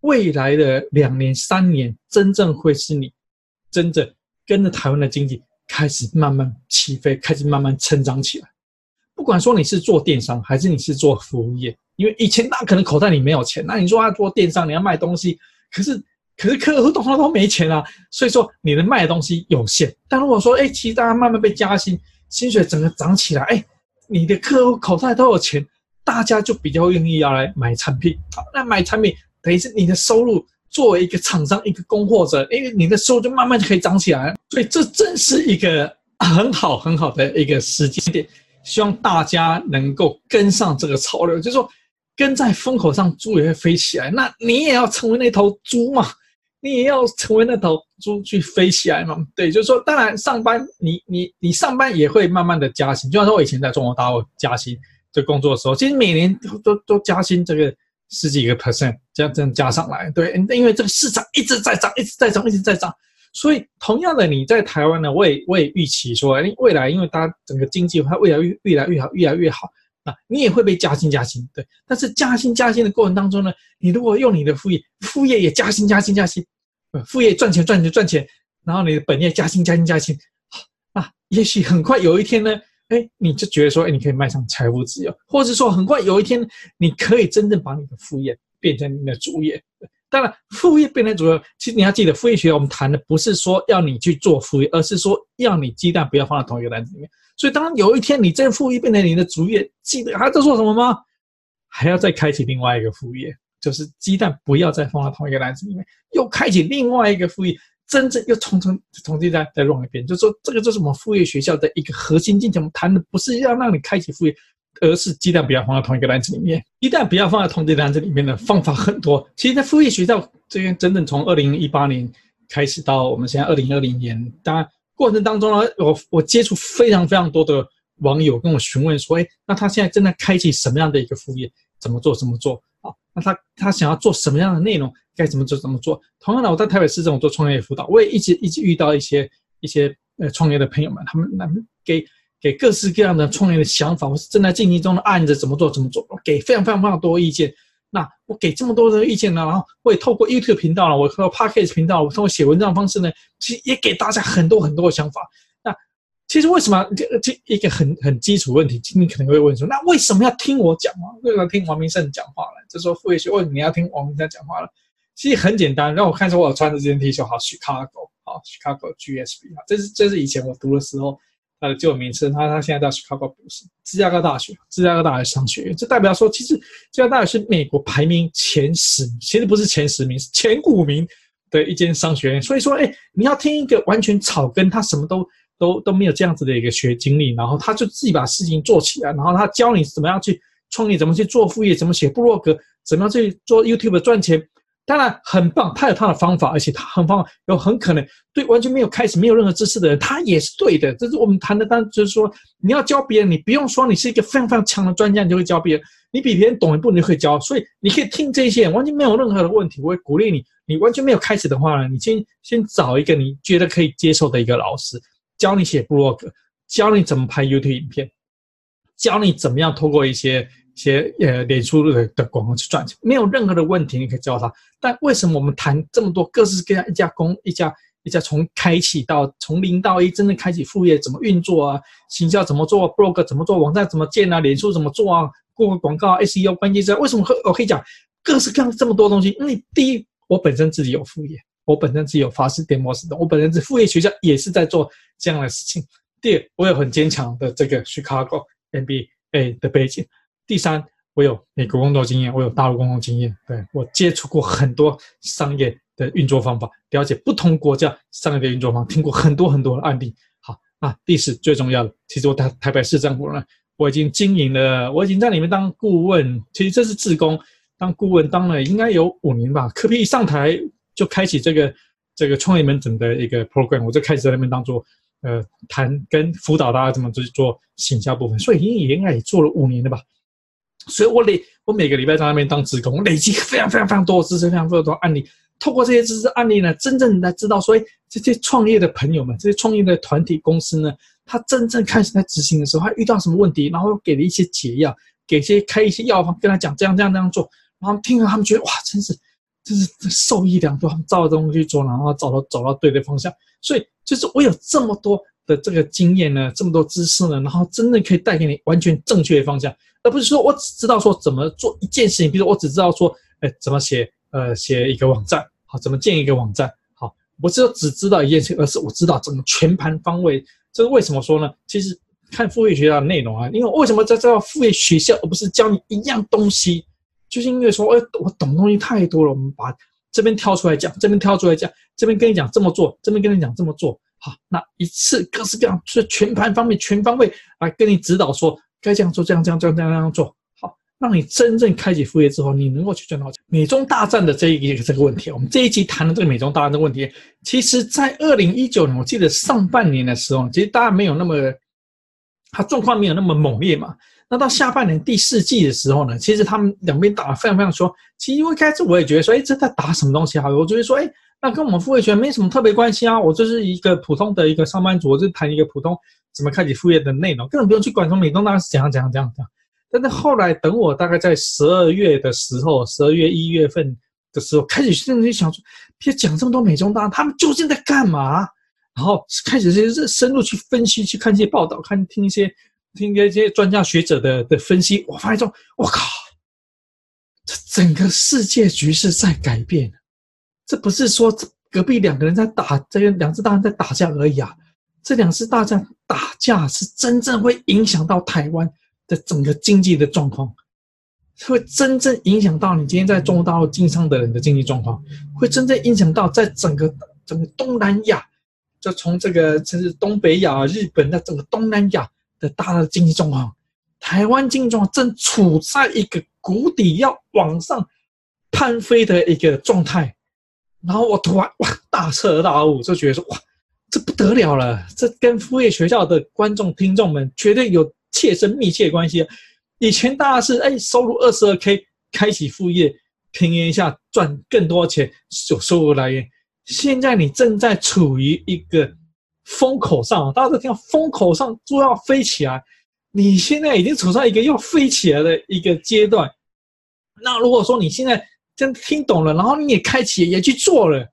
未来的两年、三年，真正会是你真正跟着台湾的经济开始慢慢起飞，开始慢慢成长起来。不管说你是做电商，还是你是做服务业，因为以前那可能口袋里没有钱，那你说要做电商，你要卖东西，可是可是客户通常都没钱啊，所以说你能卖的东西有限。但如果说，哎，其实大家慢慢被加薪，薪水整个涨起来，哎，你的客户口袋都有钱。大家就比较愿意要来买产品，好，那买产品等于是你的收入作为一个厂商、一个供货者，因为你的收入就慢慢就可以涨起来，所以这正是一个很好很好的一个时间点，希望大家能够跟上这个潮流，就是说跟在风口上，猪也会飞起来，那你也要成为那头猪嘛，你也要成为那头猪去飞起来嘛，对，就是说，当然上班你你你上班也会慢慢的加薪，就像说我以前在中国大陆加薪。这工作的时候，其实每年都都加薪这个十几个 percent，这样这样加上来，对，因为这个市场一直在涨，一直在涨，一直在涨，所以同样的，你在台湾呢，我也我也预期说，未来因为大家整个经济它未来越越来越好，越来越好，啊，你也会被加薪加薪，对，但是加薪加薪的过程当中呢，你如果用你的副业，副业也加薪加薪加薪，副业赚钱赚钱赚钱，然后你的本业加薪加薪加薪，啊，也许很快有一天呢。哎，你就觉得说，哎，你可以迈向财务自由，或者说很快有一天，你可以真正把你的副业变成你的主业。当然，副业变成主业，其实你要记得，副业学我们谈的不是说要你去做副业，而是说要你鸡蛋不要放在同一个篮子里面。所以，当有一天你这副业变成你的主业，记得还在做什么吗？还要再开启另外一个副业，就是鸡蛋不要再放在同一个篮子里面，又开启另外一个副业，真正又重重重新再再弄一遍。就说，这个就是我们副业学校的一个核心精神。我们谈的不是要让你开启副业，而是鸡蛋不要放在同一个篮子里面。鸡蛋不要放在同一个篮子里面的方法很多。其实，在副业学校这边，真正从二零一八年开始到我们现在二零二零年，当然过程当中呢，我我接触非常非常多的。网友跟我询问说：“哎，那他现在正在开启什么样的一个副业？怎么做？怎么做？那他他想要做什么样的内容？该怎么做？怎么做？同样的，我在台北市政府做创业辅导，我也一直一直遇到一些一些呃创业的朋友们，他们他们给给各式各样的创业的想法，或是正在进行中的案子怎么做？怎么做？我给非常非常非常多意见。那我给这么多的意见呢，然后我也透过 YouTube 频道了，我透过 Podcast 频道，我通过写文章的方式呢，其实也给大家很多很多的想法。”其实为什么这这一个很很基础问题，今天可能会问说，那为什么要听我讲话？为什么要听王明胜讲话了？就说副业学，为什么你要听王明胜讲话了？其实很简单，让我看一下我穿的这件 T 恤，好，Chicago，好，Chicago GSB，这是这是以前我读的时候他的旧名称，他他现在叫 Chicago 读芝加哥大学，芝加哥大学商学院，这代表说，其实芝加哥大学是美国排名前十，其实不是前十名，是前五名的一间商学院。所以说，哎，你要听一个完全草根，他什么都。都都没有这样子的一个学经历，然后他就自己把事情做起来，然后他教你怎么样去创业，怎么去做副业，怎么写部落格，怎么样去做 YouTube 赚钱。当然很棒，他有他的方法，而且他很方，有很可能对完全没有开始、没有任何知识的人，他也是对的。这是我们谈的，当然就是说你要教别人，你不用说你是一个非常非常强的专家，你就会教别人，你比别人懂一步，你就可以教。所以你可以听这些，完全没有任何的问题。我会鼓励你，你完全没有开始的话呢，你先先找一个你觉得可以接受的一个老师。教你写 blog，，教你怎么拍 YouTube 影片，教你怎么样透过一些一些呃脸书的的广告去赚钱，没有任何的问题，你可以教他。但为什么我们谈这么多各式各样一家公一家一家从开启到从零到一真正开启副业怎么运作啊？行销怎么做？blog 怎么做？网站怎么建啊？脸书怎么做啊？过广告 SEO 关键字为什么我可以讲各式各样这么多东西？因为第一，我本身自己有副业。我本身是有法式电摩斯的，我本身是副业学校也是在做这样的事情。第二，我有很坚强的这个 Chicago MBA 的背景。第三，我有美国工作经验，我有大陆工作经验。对，我接触过很多商业的运作方法，了解不同国家商业的运作方法，听过很多很多的案例。好，那第四最重要的，其实我台台北市政府呢，我已经经营了，我已经在里面当顾问。其实这是志工，当顾问当了应该有五年吧。可比一上台。就开启这个这个创业门诊的一个 program，我就开始在那边当做呃谈跟辅导大家怎么去做行销部分，所以应应该也做了五年了吧。所以我累我每个礼拜在那边当职工，累积非常非常非常多的知识，非常非常多的案例。透过这些知识案例呢，真正来知道说，哎，这些创业的朋友们，这些创业的团体公司呢，他真正开始在执行的时候，他遇到什么问题，然后给了一些解药，给些开一些药方，跟他讲这样这样这样做，然后听了他们觉得哇，真是。就是受益良多，照着东西去做，然后找到走到对的方向。所以，就是我有这么多的这个经验呢，这么多知识呢，然后真的可以带给你完全正确的方向，而不是说我只知道说怎么做一件事情，比如我只知道说，哎，怎么写，呃，写一个网站，好，怎么建一个网站，好，我只有只知道一件事情，而是我知道整个全盘方位。这是为什么说呢？其实看副业学校的内容啊，因为为什么在这副业学校，而不是教你一样东西？就是因为说，哎，我懂东西太多了，我们把这边挑出来讲，这边挑出来讲，这边跟你讲这么做，这边跟你讲这么做，好，那一次各式各样，是全盘方面、全方位来跟你指导，说该这样做，这样这样这样这样这样做，好，让你真正开启副业之后，你能够去赚到钱。美中大战的这一个这个问题，我们这一集谈的这个美中大战的问题，其实在二零一九年，我记得上半年的时候，其实大家没有那么，它状况没有那么猛烈嘛。那到下半年第四季的时候呢，其实他们两边打得非常非常说，其实因为开始我也觉得说，哎，这在打什么东西啊？我觉得说，哎，那跟我们副业学没什么特别关系啊。我就是一个普通的一个上班族，我就谈一个普通怎么开启副业的内容，根本不用去管什么美东大概是怎样怎样怎样怎样。但是后来等我大概在十二月的时候，十二月一月份的时候，开始甚至想说，别讲这么多美中大，他们究竟在干嘛？然后开始是深入去分析，去看一些报道，看听一些。听这些专家学者的的分析，我发现说，我靠，这整个世界局势在改变。这不是说隔壁两个人在打，这个两只大人在打架而已啊！这两只大战打架是真正会影响到台湾的整个经济的状况。会真正影响到你今天在中国大陆经商的人的经济状况，会真正影响到在整个整个东南亚，就从这个甚至东北亚、日本的整个东南亚的大的经济状况。台湾经济状况正处在一个谷底要往上攀飞的一个状态，然后我突然哇大彻大悟，就觉得说哇这不得了了，这跟副业学校的观众听众们绝对有切身密切关系。以前大家是哎收入二十二 k 开启副业，平衡一下赚更多钱有收入来源，现在你正在处于一个风口上，大家都听到风口上就要飞起来。你现在已经处在一个要飞起来的一个阶段，那如果说你现在真听懂了，然后你也开启也去做了，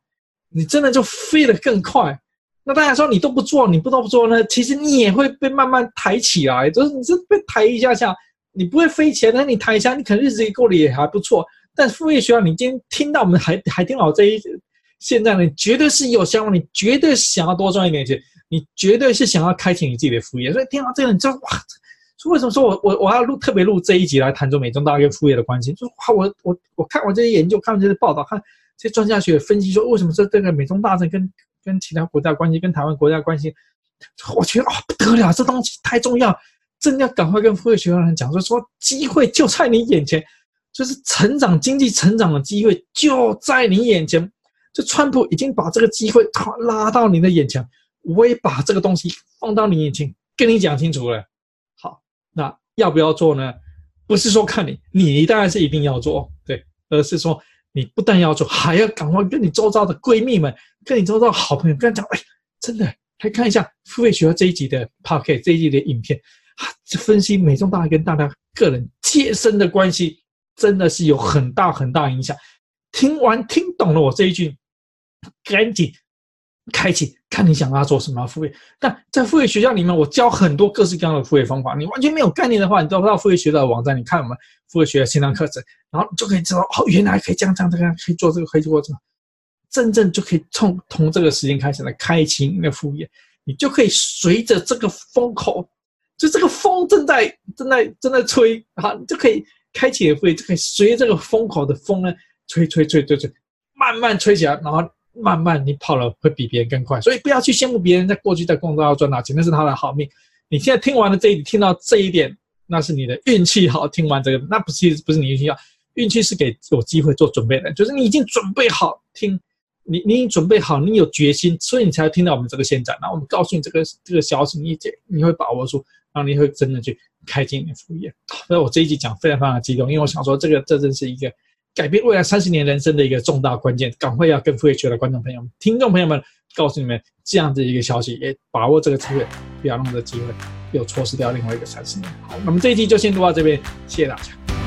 你真的就飞得更快。那大家说你都不做，你不都不做呢？其实你也会被慢慢抬起来，就是你是被抬一下下，你不会飞起来，但是你抬一下，你可能日子过得也还不错。但副业学校，你今天听到我们还还听到这一，现在呢，绝对是有想法，你绝对想要多赚一点钱，你绝对是想要开启你自己的副业。所以听到这个，你知道哇。为什么说我我我要录特别录这一集来谈中美中大跟副业的关系？就是哇，我我我看完这些研究，看这些报道，看这些专家学分析说，为什么这这个美中大战跟跟其他国家关系，跟台湾国家关系，我觉得啊、哦、不得了，这东西太重要，真的要赶快跟副业学的人讲，说说机会就在你眼前，就是成长经济成长的机会就在你眼前。这川普已经把这个机会他拉到你的眼前，我也把这个东西放到你眼前，跟你讲清楚了。好那要不要做呢？不是说看你，你当然是一定要做，对，而是说你不但要做，还要赶快跟你周遭的闺蜜们、跟你周遭的好朋友跟他讲，哎，真的，来看一下付费学校这一集的 podcast 这一集的影片啊，这分析美中大跟大家个人切身的关系，真的是有很大很大影响。听完听懂了我这一句，赶紧。开启，看你想要做什么副业。但在副业学校里面，我教很多各式各样的副业方法。你完全没有概念的话，你都到副业学校的网站，你看我们副业学校线上课程，然后就可以知道哦，原来可以这样这样这样，可以做这个，可以做这个，真正就可以从从这个时间开始来开启你的副业。你就可以随着这个风口，就这个风正在正在正在吹啊，你就可以开启你的副业，就可以随着这个风口的风呢，吹吹吹吹吹，慢慢吹起来，然后。慢慢你跑了会比别人更快，所以不要去羡慕别人在过去在工作要赚到钱，那是他的好命。你现在听完了这一，听到这一点，那是你的运气好。听完这个，那不是不是你运气好，运气是给有机会做准备的，就是你已经准备好听，你你已准备好，你有决心，所以你才听到我们这个现在。然后我们告诉你这个这个消息，你你会把握住，然后你会真的去开进你的副业。所以我这一集讲非常非常激动，因为我想说这个这真是一个。改变未来三十年人生的一个重大关键，赶快要跟副业学的观众朋友们、听众朋友们，告诉你们这样的一个消息，也把握这个机会，不要让这个机会又错失掉另外一个三十年。好，那么这一期就先录到这边，谢谢大家。